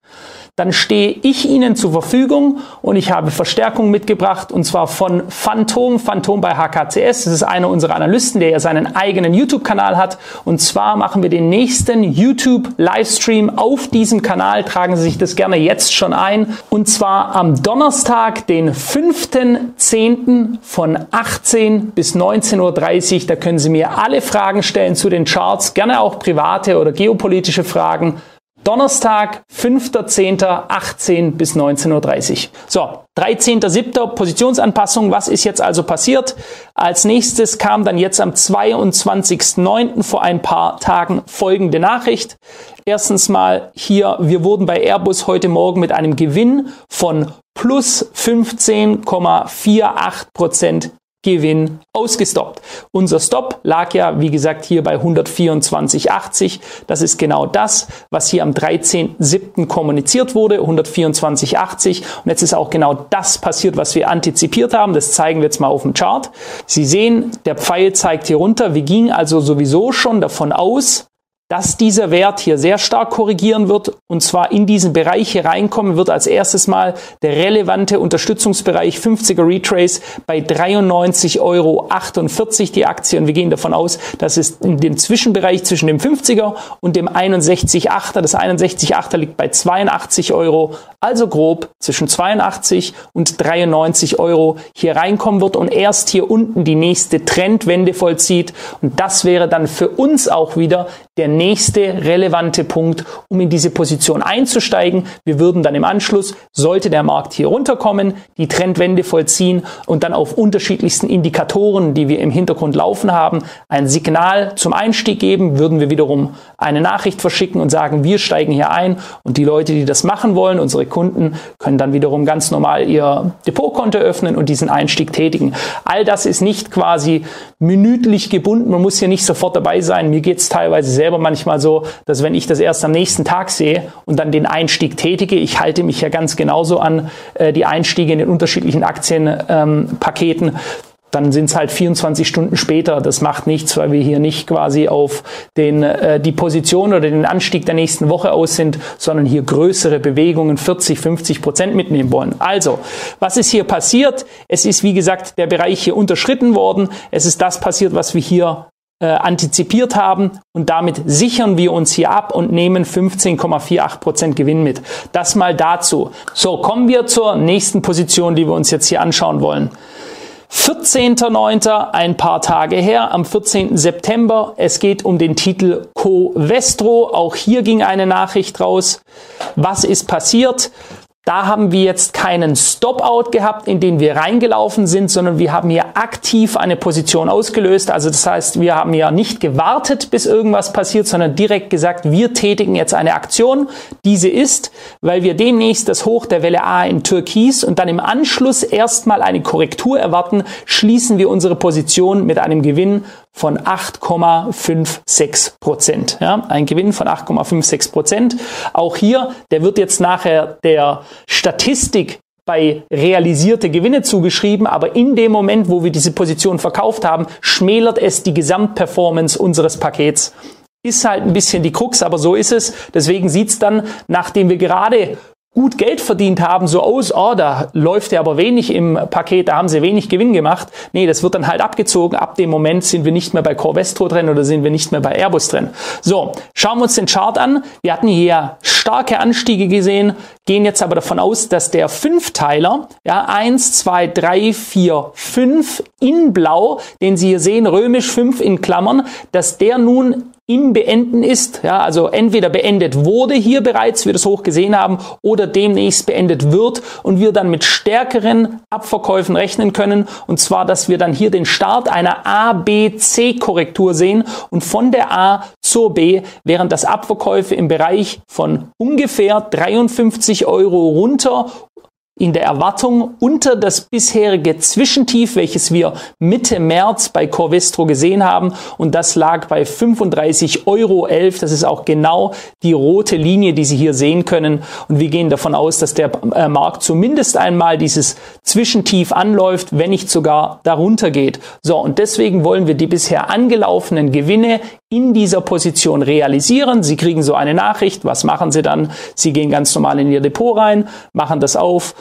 dann stehe ich Ihnen zur Verfügung und ich habe Verstärkung mitgebracht und zwar von Phantom, Phantom bei HKCS. Das ist einer unserer Analysten, der ja seinen eigenen YouTube-Kanal hat und zwar machen wir den nächsten YouTube-Livestream auf diesem Kanal. Tragen Sie sich das gerne jetzt schon ein und zwar am Donnerstag, den 5.10. von 18 bis 19.30 Uhr. Da können Sie mir alle Fragen stellen zu den Charts, gerne auch private oder geopolitische Fragen. Donnerstag, 5.10.18 bis 19.30 Uhr. So, 13.07. Positionsanpassung. Was ist jetzt also passiert? Als nächstes kam dann jetzt am 22.09. vor ein paar Tagen folgende Nachricht. Erstens mal hier, wir wurden bei Airbus heute Morgen mit einem Gewinn von plus 15,48 Prozent Gewinn ausgestoppt. Unser Stop lag ja, wie gesagt, hier bei 124,80. Das ist genau das, was hier am 13.07. kommuniziert wurde, 124,80. Und jetzt ist auch genau das passiert, was wir antizipiert haben. Das zeigen wir jetzt mal auf dem Chart. Sie sehen, der Pfeil zeigt hier runter. Wir gingen also sowieso schon davon aus, dass dieser Wert hier sehr stark korrigieren wird und zwar in diesen Bereich hier reinkommen wird. Als erstes Mal der relevante Unterstützungsbereich 50er Retrace bei 93,48 Euro die Aktie. Und wir gehen davon aus, dass es in dem Zwischenbereich zwischen dem 50er und dem 61,8er, das 61,8er liegt bei 82 Euro, also grob zwischen 82 und 93 Euro hier reinkommen wird. Und erst hier unten die nächste Trendwende vollzieht. Und das wäre dann für uns auch wieder der nächste relevante Punkt, um in diese Position einzusteigen. Wir würden dann im Anschluss, sollte der Markt hier runterkommen, die Trendwende vollziehen und dann auf unterschiedlichsten Indikatoren, die wir im Hintergrund laufen haben, ein Signal zum Einstieg geben, würden wir wiederum eine Nachricht verschicken und sagen, wir steigen hier ein und die Leute, die das machen wollen, unsere Kunden, können dann wiederum ganz normal ihr Depotkonto öffnen und diesen Einstieg tätigen. All das ist nicht quasi minütlich gebunden, man muss hier nicht sofort dabei sein. Mir geht es teilweise selber manchmal so, dass wenn ich das erst am nächsten Tag sehe und dann den Einstieg tätige, ich halte mich ja ganz genauso an äh, die Einstiege in den unterschiedlichen Aktienpaketen, ähm, dann sind es halt 24 Stunden später. Das macht nichts, weil wir hier nicht quasi auf den, äh, die Position oder den Anstieg der nächsten Woche aus sind, sondern hier größere Bewegungen, 40, 50 Prozent mitnehmen wollen. Also, was ist hier passiert? Es ist, wie gesagt, der Bereich hier unterschritten worden. Es ist das passiert, was wir hier äh, antizipiert haben und damit sichern wir uns hier ab und nehmen 15,48 Prozent Gewinn mit. Das mal dazu. So, kommen wir zur nächsten Position, die wir uns jetzt hier anschauen wollen. 14.09., ein paar Tage her, am 14. September. Es geht um den Titel Covestro. Auch hier ging eine Nachricht raus. Was ist passiert? Da haben wir jetzt keinen Stop-out gehabt, in den wir reingelaufen sind, sondern wir haben hier aktiv eine Position ausgelöst. Also das heißt, wir haben ja nicht gewartet, bis irgendwas passiert, sondern direkt gesagt, wir tätigen jetzt eine Aktion. Diese ist, weil wir demnächst das Hoch der Welle A in Türkis und dann im Anschluss erstmal eine Korrektur erwarten, schließen wir unsere Position mit einem Gewinn von 8,56 Prozent. Ja, ein Gewinn von 8,56 Prozent. Auch hier, der wird jetzt nachher der Statistik bei realisierte Gewinne zugeschrieben, aber in dem Moment, wo wir diese Position verkauft haben, schmälert es die Gesamtperformance unseres Pakets. Ist halt ein bisschen die Krux, aber so ist es. Deswegen sieht's dann, nachdem wir gerade gut Geld verdient haben, so aus, oh, da läuft ja aber wenig im Paket, da haben sie wenig Gewinn gemacht. Nee, das wird dann halt abgezogen. Ab dem Moment sind wir nicht mehr bei Corvestro drin oder sind wir nicht mehr bei Airbus drin. So, schauen wir uns den Chart an. Wir hatten hier starke Anstiege gesehen, gehen jetzt aber davon aus, dass der Fünfteiler, ja, eins, zwei, drei, vier, fünf in blau, den Sie hier sehen, römisch fünf in Klammern, dass der nun im Beenden ist, ja, also entweder beendet wurde hier bereits, wir das hoch gesehen haben, oder demnächst beendet wird und wir dann mit stärkeren Abverkäufen rechnen können. Und zwar, dass wir dann hier den Start einer A, B, C Korrektur sehen und von der A zur B, während das Abverkäufe im Bereich von ungefähr 53 Euro runter in der Erwartung unter das bisherige Zwischentief, welches wir Mitte März bei Corvestro gesehen haben. Und das lag bei 35,11 Euro. Das ist auch genau die rote Linie, die Sie hier sehen können. Und wir gehen davon aus, dass der äh, Markt zumindest einmal dieses Zwischentief anläuft, wenn nicht sogar darunter geht. So, und deswegen wollen wir die bisher angelaufenen Gewinne in dieser Position realisieren. Sie kriegen so eine Nachricht. Was machen Sie dann? Sie gehen ganz normal in Ihr Depot rein, machen das auf,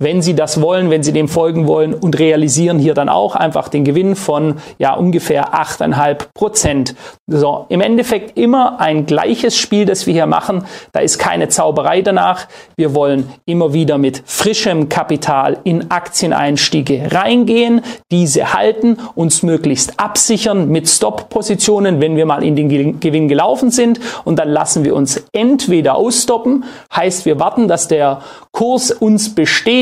wenn Sie das wollen, wenn Sie dem folgen wollen und realisieren hier dann auch einfach den Gewinn von ja ungefähr 8,5 Prozent. So, im Endeffekt immer ein gleiches Spiel, das wir hier machen. Da ist keine Zauberei danach. Wir wollen immer wieder mit frischem Kapital in Aktieneinstiege reingehen, diese halten, uns möglichst absichern mit Stop-Positionen, wenn wir mal in den Gewinn gelaufen sind und dann lassen wir uns entweder ausstoppen, heißt wir warten, dass der Kurs uns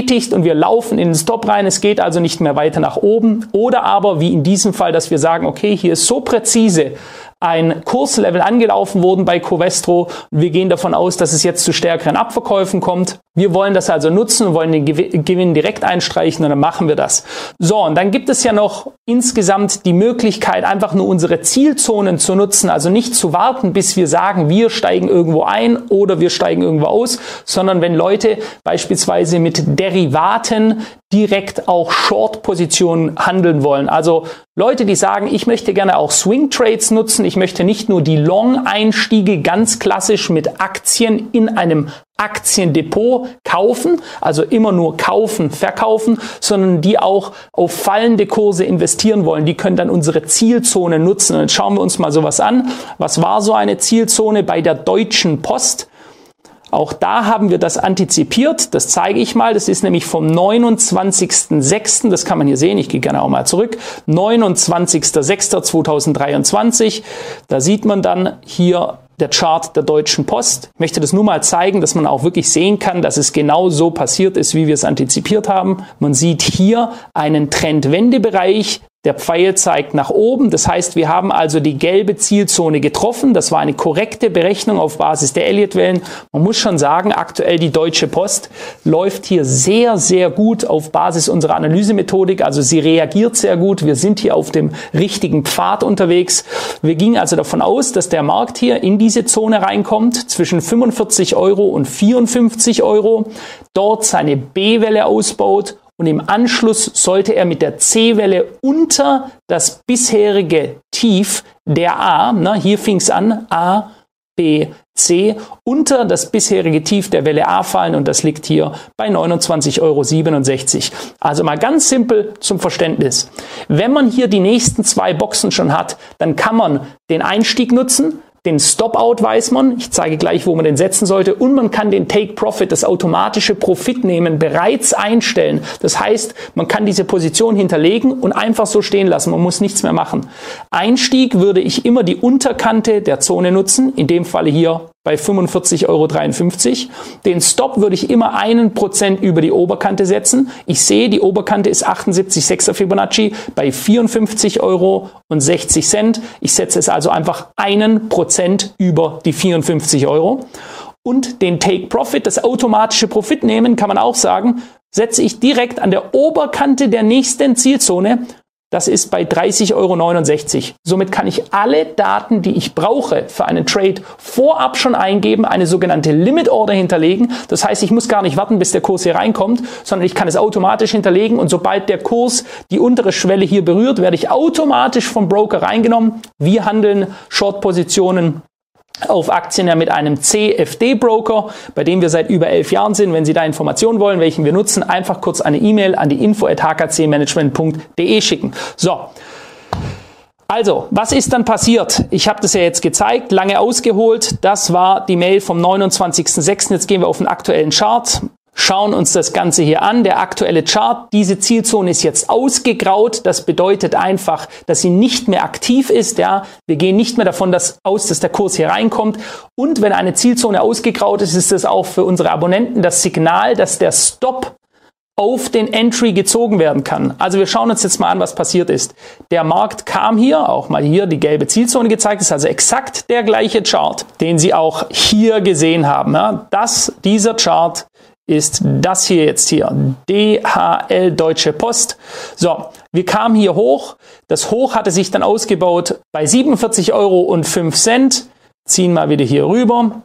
bestätigt und wir laufen in den Stop rein. Es geht also nicht mehr weiter nach oben. Oder aber, wie in diesem Fall, dass wir sagen, okay, hier ist so präzise ein Kurslevel angelaufen worden bei Covestro. Wir gehen davon aus, dass es jetzt zu stärkeren Abverkäufen kommt. Wir wollen das also nutzen und wollen den Gewinn direkt einstreichen und dann machen wir das. So, und dann gibt es ja noch insgesamt die Möglichkeit, einfach nur unsere Zielzonen zu nutzen, also nicht zu warten, bis wir sagen, wir steigen irgendwo ein oder wir steigen irgendwo aus, sondern wenn Leute beispielsweise mit Derivaten direkt auch Short-Positionen handeln wollen. Also Leute, die sagen, ich möchte gerne auch Swing Trades nutzen, ich möchte nicht nur die Long-Einstiege ganz klassisch mit Aktien in einem Aktiendepot kaufen, also immer nur kaufen, verkaufen, sondern die auch auf fallende Kurse investieren wollen. Die können dann unsere Zielzone nutzen. Und jetzt schauen wir uns mal sowas an. Was war so eine Zielzone bei der Deutschen Post? Auch da haben wir das antizipiert. Das zeige ich mal. Das ist nämlich vom 29.06. Das kann man hier sehen. Ich gehe gerne auch mal zurück. 29.06.2023. Da sieht man dann hier der Chart der Deutschen Post. Ich möchte das nur mal zeigen, dass man auch wirklich sehen kann, dass es genau so passiert ist, wie wir es antizipiert haben. Man sieht hier einen Trendwendebereich, der Pfeil zeigt nach oben. Das heißt, wir haben also die gelbe Zielzone getroffen. Das war eine korrekte Berechnung auf Basis der Elliott-Wellen. Man muss schon sagen, aktuell die Deutsche Post läuft hier sehr, sehr gut auf Basis unserer Analysemethodik. Also sie reagiert sehr gut. Wir sind hier auf dem richtigen Pfad unterwegs. Wir gingen also davon aus, dass der Markt hier in diese Zone reinkommt, zwischen 45 Euro und 54 Euro, dort seine B-Welle ausbaut und im Anschluss sollte er mit der C-Welle unter das bisherige Tief der A, na, hier fing es an, A, B, C, unter das bisherige Tief der Welle A fallen und das liegt hier bei 29,67 Euro. Also mal ganz simpel zum Verständnis. Wenn man hier die nächsten zwei Boxen schon hat, dann kann man den Einstieg nutzen, den Stop-Out weiß man. Ich zeige gleich, wo man den setzen sollte. Und man kann den Take-Profit, das automatische Profit nehmen, bereits einstellen. Das heißt, man kann diese Position hinterlegen und einfach so stehen lassen. Man muss nichts mehr machen. Einstieg würde ich immer die Unterkante der Zone nutzen. In dem Falle hier bei 45,53 Euro. Den Stop würde ich immer einen Prozent über die Oberkante setzen. Ich sehe, die Oberkante ist 78,6er Fibonacci bei 54,60 Euro. Ich setze es also einfach einen Prozent über die 54 Euro. Und den Take Profit, das automatische Profit nehmen, kann man auch sagen, setze ich direkt an der Oberkante der nächsten Zielzone das ist bei 30,69 Euro. Somit kann ich alle Daten, die ich brauche für einen Trade, vorab schon eingeben, eine sogenannte Limit Order hinterlegen. Das heißt, ich muss gar nicht warten, bis der Kurs hier reinkommt, sondern ich kann es automatisch hinterlegen und sobald der Kurs die untere Schwelle hier berührt, werde ich automatisch vom Broker reingenommen. Wir handeln Short-Positionen auf Aktien ja mit einem CFD-Broker, bei dem wir seit über elf Jahren sind. Wenn Sie da Informationen wollen, welchen wir nutzen, einfach kurz eine E-Mail an die info.hkcmanagement.de schicken. So. Also, was ist dann passiert? Ich habe das ja jetzt gezeigt, lange ausgeholt. Das war die Mail vom 29.06. Jetzt gehen wir auf den aktuellen Chart schauen uns das Ganze hier an. Der aktuelle Chart, diese Zielzone ist jetzt ausgegraut. Das bedeutet einfach, dass sie nicht mehr aktiv ist. Ja, wir gehen nicht mehr davon dass, aus, dass der Kurs hier reinkommt. Und wenn eine Zielzone ausgegraut ist, ist das auch für unsere Abonnenten das Signal, dass der Stop auf den Entry gezogen werden kann. Also wir schauen uns jetzt mal an, was passiert ist. Der Markt kam hier, auch mal hier die gelbe Zielzone gezeigt, ist also exakt der gleiche Chart, den Sie auch hier gesehen haben. Ja, das, dieser Chart ist das hier jetzt hier. DHL Deutsche Post. So, wir kamen hier hoch. Das Hoch hatte sich dann ausgebaut bei 47 Euro und 5 Cent. Ziehen mal wieder hier rüber.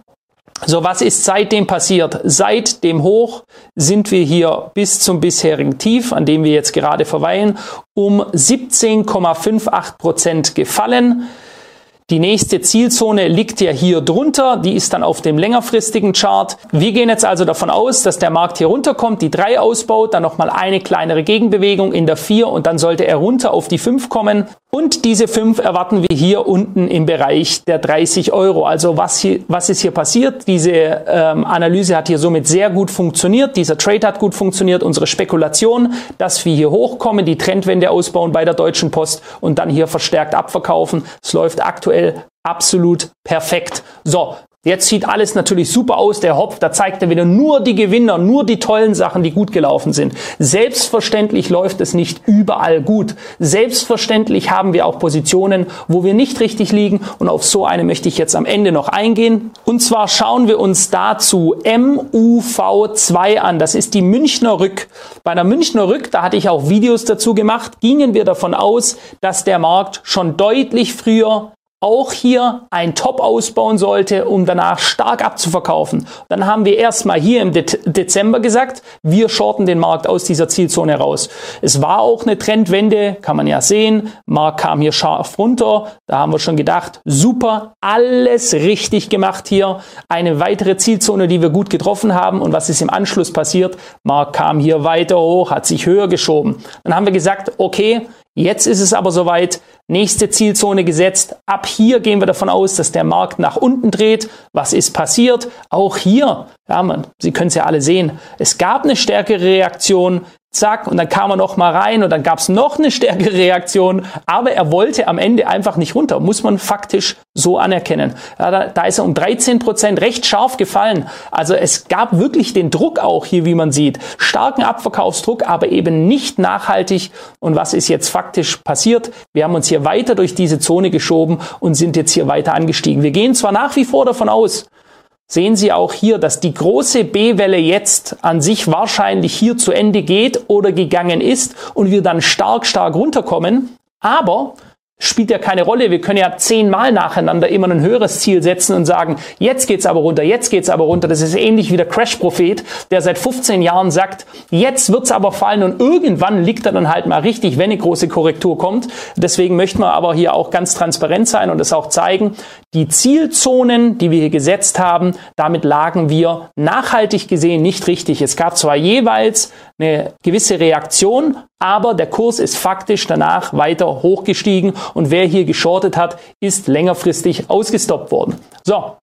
So, was ist seitdem passiert? Seit dem Hoch sind wir hier bis zum bisherigen Tief, an dem wir jetzt gerade verweilen, um 17,58 Prozent gefallen. Die nächste Zielzone liegt ja hier drunter, die ist dann auf dem längerfristigen Chart. Wir gehen jetzt also davon aus, dass der Markt hier runterkommt, die 3 ausbaut, dann nochmal eine kleinere Gegenbewegung in der 4 und dann sollte er runter auf die 5 kommen. Und diese 5 erwarten wir hier unten im Bereich der 30 Euro. Also was, hier, was ist hier passiert? Diese ähm, Analyse hat hier somit sehr gut funktioniert. Dieser Trade hat gut funktioniert. Unsere Spekulation, dass wir hier hochkommen, die Trendwende ausbauen bei der Deutschen Post und dann hier verstärkt abverkaufen. Es läuft aktuell absolut perfekt. So, Jetzt sieht alles natürlich super aus. Der Hopf, da zeigt er wieder nur die Gewinner, nur die tollen Sachen, die gut gelaufen sind. Selbstverständlich läuft es nicht überall gut. Selbstverständlich haben wir auch Positionen, wo wir nicht richtig liegen. Und auf so eine möchte ich jetzt am Ende noch eingehen. Und zwar schauen wir uns dazu MUV2 an. Das ist die Münchner Rück. Bei der Münchner Rück, da hatte ich auch Videos dazu gemacht, gingen wir davon aus, dass der Markt schon deutlich früher auch hier ein Top ausbauen sollte, um danach stark abzuverkaufen. Dann haben wir erstmal hier im De Dezember gesagt, wir shorten den Markt aus dieser Zielzone raus. Es war auch eine Trendwende, kann man ja sehen. Markt kam hier scharf runter. Da haben wir schon gedacht, super, alles richtig gemacht hier. Eine weitere Zielzone, die wir gut getroffen haben. Und was ist im Anschluss passiert? Markt kam hier weiter hoch, hat sich höher geschoben. Dann haben wir gesagt, okay, Jetzt ist es aber soweit, nächste Zielzone gesetzt. Ab hier gehen wir davon aus, dass der Markt nach unten dreht. Was ist passiert? Auch hier, ja, man, Sie können es ja alle sehen, es gab eine stärkere Reaktion zack, und dann kam er noch mal rein und dann gab es noch eine stärkere Reaktion, aber er wollte am Ende einfach nicht runter, muss man faktisch so anerkennen. Ja, da, da ist er um 13 Prozent recht scharf gefallen. Also es gab wirklich den Druck auch hier, wie man sieht, starken Abverkaufsdruck, aber eben nicht nachhaltig. Und was ist jetzt faktisch passiert? Wir haben uns hier weiter durch diese Zone geschoben und sind jetzt hier weiter angestiegen. Wir gehen zwar nach wie vor davon aus, sehen Sie auch hier, dass die große B-Welle jetzt an sich wahrscheinlich hier zu Ende geht oder gegangen ist und wir dann stark, stark runterkommen. Aber spielt ja keine Rolle. Wir können ja zehnmal nacheinander immer ein höheres Ziel setzen und sagen, jetzt geht's aber runter, jetzt geht's aber runter. Das ist ähnlich wie der Crash-Prophet, der seit 15 Jahren sagt, jetzt wird's aber fallen und irgendwann liegt er dann halt mal richtig, wenn eine große Korrektur kommt. Deswegen möchten wir aber hier auch ganz transparent sein und es auch zeigen. Die Zielzonen, die wir hier gesetzt haben, damit lagen wir nachhaltig gesehen nicht richtig. Es gab zwar jeweils eine gewisse Reaktion, aber der Kurs ist faktisch danach weiter hochgestiegen und wer hier geschortet hat, ist längerfristig ausgestoppt worden. So,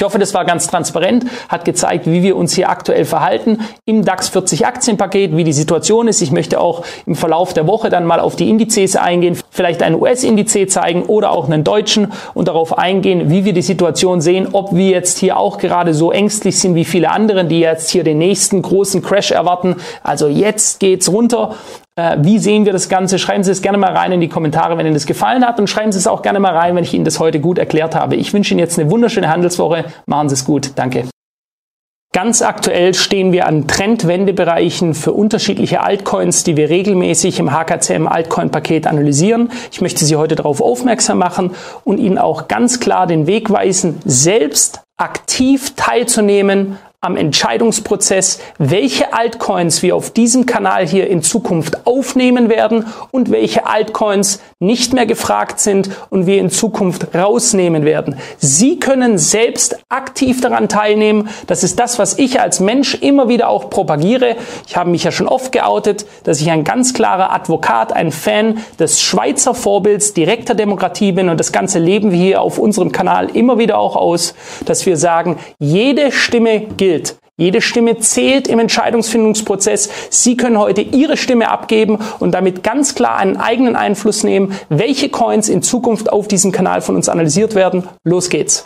ich hoffe, das war ganz transparent, hat gezeigt, wie wir uns hier aktuell verhalten im DAX 40 Aktienpaket, wie die Situation ist. Ich möchte auch im Verlauf der Woche dann mal auf die Indizes eingehen, vielleicht einen US-Indiz zeigen oder auch einen deutschen und darauf eingehen, wie wir die Situation sehen, ob wir jetzt hier auch gerade so ängstlich sind wie viele andere, die jetzt hier den nächsten großen Crash erwarten. Also jetzt geht's runter. Äh, wie sehen wir das Ganze? Schreiben Sie es gerne mal rein in die Kommentare, wenn Ihnen das gefallen hat und schreiben Sie es auch gerne mal rein, wenn ich Ihnen das heute gut erklärt habe. Ich wünsche Ihnen jetzt eine wunderschöne Handelswoche. Machen Sie es gut. Danke. Ganz aktuell stehen wir an Trendwendebereichen für unterschiedliche Altcoins, die wir regelmäßig im HKCM Altcoin Paket analysieren. Ich möchte Sie heute darauf aufmerksam machen und Ihnen auch ganz klar den Weg weisen, selbst aktiv teilzunehmen am Entscheidungsprozess, welche Altcoins wir auf diesem Kanal hier in Zukunft aufnehmen werden und welche Altcoins nicht mehr gefragt sind und wir in Zukunft rausnehmen werden. Sie können selbst aktiv daran teilnehmen. Das ist das, was ich als Mensch immer wieder auch propagiere. Ich habe mich ja schon oft geoutet, dass ich ein ganz klarer Advokat, ein Fan des Schweizer Vorbilds direkter Demokratie bin und das Ganze leben wir hier auf unserem Kanal immer wieder auch aus, dass wir sagen, jede Stimme gilt gilt. Jede Stimme zählt im Entscheidungsfindungsprozess. Sie können heute Ihre Stimme abgeben und damit ganz klar einen eigenen Einfluss nehmen, welche Coins in Zukunft auf diesem Kanal von uns analysiert werden. Los geht's!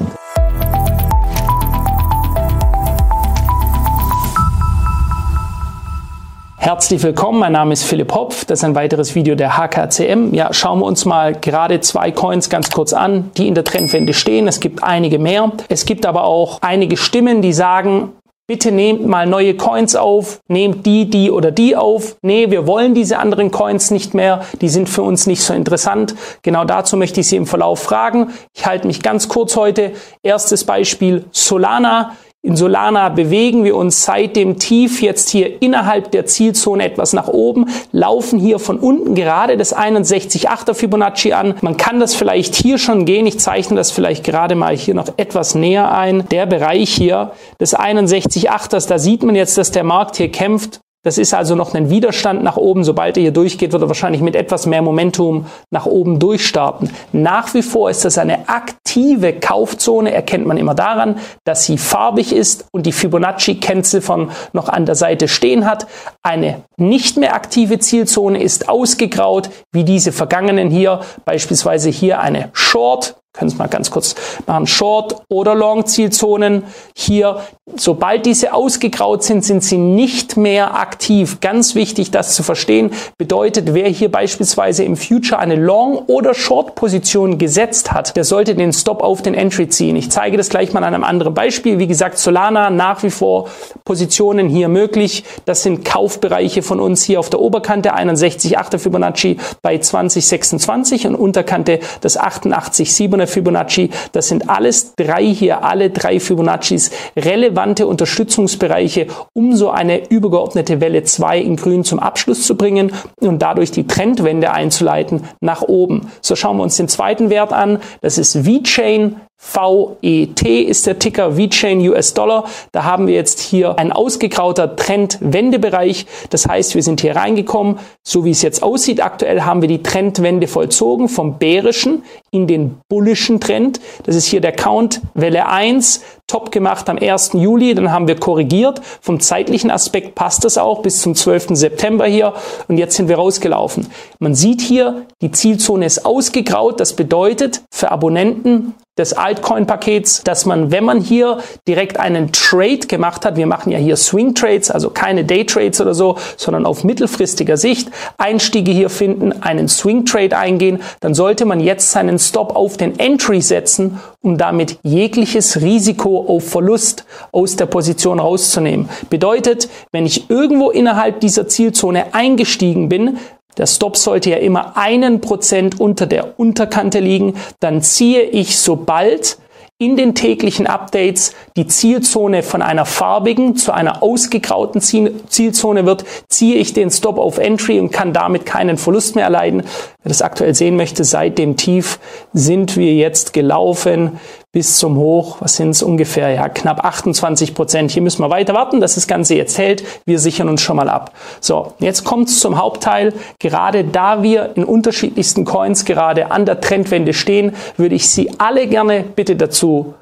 Herzlich willkommen, mein Name ist Philipp Hopf, das ist ein weiteres Video der HKCM. Ja, schauen wir uns mal gerade zwei Coins ganz kurz an, die in der Trendwende stehen. Es gibt einige mehr. Es gibt aber auch einige Stimmen, die sagen, Bitte nehmt mal neue Coins auf, nehmt die, die oder die auf. Nee, wir wollen diese anderen Coins nicht mehr, die sind für uns nicht so interessant. Genau dazu möchte ich Sie im Verlauf fragen. Ich halte mich ganz kurz heute. Erstes Beispiel Solana. In Solana bewegen wir uns seit dem Tief jetzt hier innerhalb der Zielzone etwas nach oben, laufen hier von unten gerade das 61,8er Fibonacci an. Man kann das vielleicht hier schon gehen. Ich zeichne das vielleicht gerade mal hier noch etwas näher ein. Der Bereich hier des 61,8ers, da sieht man jetzt, dass der Markt hier kämpft das ist also noch ein Widerstand nach oben. Sobald er hier durchgeht, wird er wahrscheinlich mit etwas mehr Momentum nach oben durchstarten. Nach wie vor ist das eine aktive Kaufzone, erkennt man immer daran, dass sie farbig ist und die Fibonacci-Kennziffern noch an der Seite stehen hat. Eine nicht mehr aktive Zielzone ist ausgegraut, wie diese vergangenen hier, beispielsweise hier eine Short, können es mal ganz kurz machen, Short- oder Long-Zielzonen. Hier, sobald diese ausgegraut sind, sind sie nicht mehr aktiv. Ganz wichtig, das zu verstehen, bedeutet, wer hier beispielsweise im Future eine Long- oder Short-Position gesetzt hat, der sollte den Stop auf den Entry ziehen. Ich zeige das gleich mal an einem anderen Beispiel. Wie gesagt, Solana nach wie vor Positionen hier möglich. Das sind Kaufbereiche von uns hier auf der Oberkante 61,8 Fibonacci bei 2026 und Unterkante das 88,7 mehr Fibonacci. Das sind alles drei hier, alle drei Fibonaccis relevante Unterstützungsbereiche, um so eine übergeordnete Welle 2 in grün zum Abschluss zu bringen und dadurch die Trendwende einzuleiten nach oben. So schauen wir uns den zweiten Wert an. Das ist VeChain VET ist der Ticker VeChain US Dollar. Da haben wir jetzt hier ein ausgegrauter Trendwendebereich. Das heißt, wir sind hier reingekommen. So wie es jetzt aussieht aktuell, haben wir die Trendwende vollzogen vom bärischen in den bullischen Trend. Das ist hier der Count Welle 1, top gemacht am 1. Juli. Dann haben wir korrigiert. Vom zeitlichen Aspekt passt das auch bis zum 12. September hier. Und jetzt sind wir rausgelaufen. Man sieht hier, die Zielzone ist ausgegraut. Das bedeutet für Abonnenten des Altcoin-Pakets, dass man, wenn man hier direkt einen Trade gemacht hat, wir machen ja hier Swing Trades, also keine Day Trades oder so, sondern auf mittelfristiger Sicht Einstiege hier finden, einen Swing Trade eingehen, dann sollte man jetzt seinen Stop auf den Entry setzen, um damit jegliches Risiko auf Verlust aus der Position rauszunehmen. Bedeutet, wenn ich irgendwo innerhalb dieser Zielzone eingestiegen bin, der Stop sollte ja immer einen Prozent unter der Unterkante liegen. Dann ziehe ich sobald in den täglichen Updates die Zielzone von einer farbigen zu einer ausgegrauten Zielzone wird, ziehe ich den Stop auf Entry und kann damit keinen Verlust mehr erleiden. Wer das aktuell sehen möchte, seit dem Tief sind wir jetzt gelaufen bis zum Hoch, was sind es ungefähr, ja, knapp 28 Prozent. Hier müssen wir weiter warten, dass das Ganze jetzt hält. Wir sichern uns schon mal ab. So, jetzt kommt es zum Hauptteil. Gerade da wir in unterschiedlichsten Coins gerade an der Trendwende stehen, würde ich Sie alle gerne bitte dazu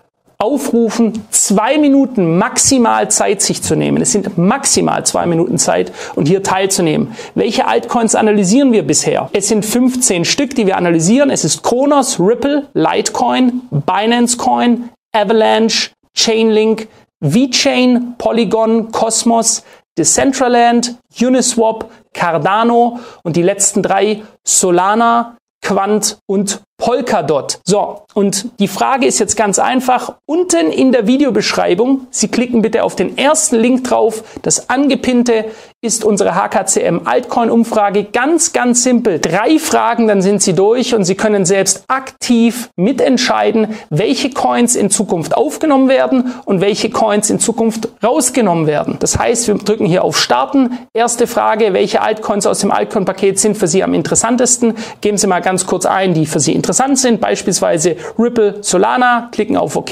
aufrufen, zwei Minuten maximal Zeit sich zu nehmen. Es sind maximal zwei Minuten Zeit und hier teilzunehmen. Welche Altcoins analysieren wir bisher? Es sind 15 Stück, die wir analysieren. Es ist Kronos, Ripple, Litecoin, Binance Coin, Avalanche, Chainlink, VeChain, Polygon, Cosmos, Decentraland, Uniswap, Cardano und die letzten drei Solana, Quant und Polkadot. So, und die Frage ist jetzt ganz einfach. Unten in der Videobeschreibung, Sie klicken bitte auf den ersten Link drauf. Das angepinnte ist unsere HKCM Altcoin Umfrage. Ganz, ganz simpel. Drei Fragen, dann sind Sie durch und Sie können selbst aktiv mitentscheiden, welche Coins in Zukunft aufgenommen werden und welche Coins in Zukunft rausgenommen werden. Das heißt, wir drücken hier auf Starten. Erste Frage, welche Altcoins aus dem Altcoin-Paket sind für Sie am interessantesten? Geben Sie mal ganz kurz ein, die für Sie interessant sind, beispielsweise Ripple, Solana, klicken auf OK.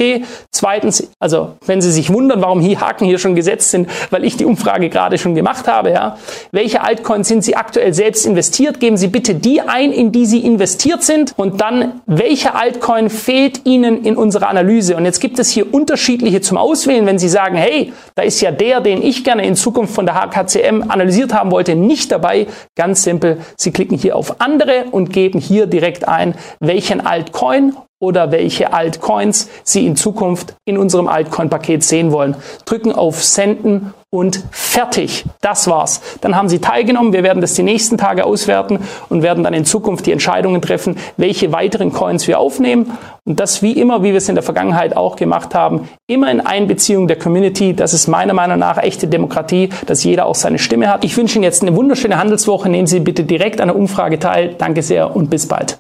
Zweitens, also wenn Sie sich wundern, warum hier Haken hier schon gesetzt sind, weil ich die Umfrage gerade schon gemacht habe, ja. Welche Altcoins sind Sie aktuell selbst investiert? Geben Sie bitte die ein, in die Sie investiert sind und dann, welche Altcoin fehlt Ihnen in unserer Analyse? Und jetzt gibt es hier unterschiedliche zum Auswählen, wenn Sie sagen, hey, da ist ja der, den ich gerne in Zukunft von der HKCM analysiert haben wollte, nicht dabei. Ganz simpel, Sie klicken hier auf andere und geben hier direkt ein, welchen Altcoin oder welche Altcoins Sie in Zukunft in unserem Altcoin-Paket sehen wollen. Drücken auf Senden und fertig. Das war's. Dann haben Sie teilgenommen. Wir werden das die nächsten Tage auswerten und werden dann in Zukunft die Entscheidungen treffen, welche weiteren Coins wir aufnehmen. Und das wie immer, wie wir es in der Vergangenheit auch gemacht haben, immer in Einbeziehung der Community. Das ist meiner Meinung nach echte Demokratie, dass jeder auch seine Stimme hat. Ich wünsche Ihnen jetzt eine wunderschöne Handelswoche. Nehmen Sie bitte direkt an der Umfrage teil. Danke sehr und bis bald.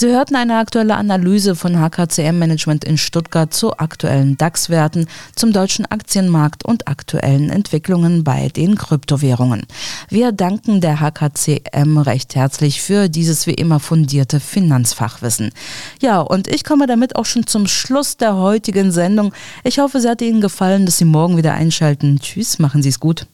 Sie hörten eine aktuelle Analyse von HKCM Management in Stuttgart zu aktuellen DAX-Werten, zum deutschen Aktienmarkt und aktuellen Entwicklungen bei den Kryptowährungen. Wir danken der HKCM recht herzlich für dieses wie immer fundierte Finanzfachwissen. Ja, und ich komme damit auch schon zum Schluss der heutigen Sendung. Ich hoffe, es hat Ihnen gefallen, dass Sie morgen wieder einschalten. Tschüss, machen Sie es gut.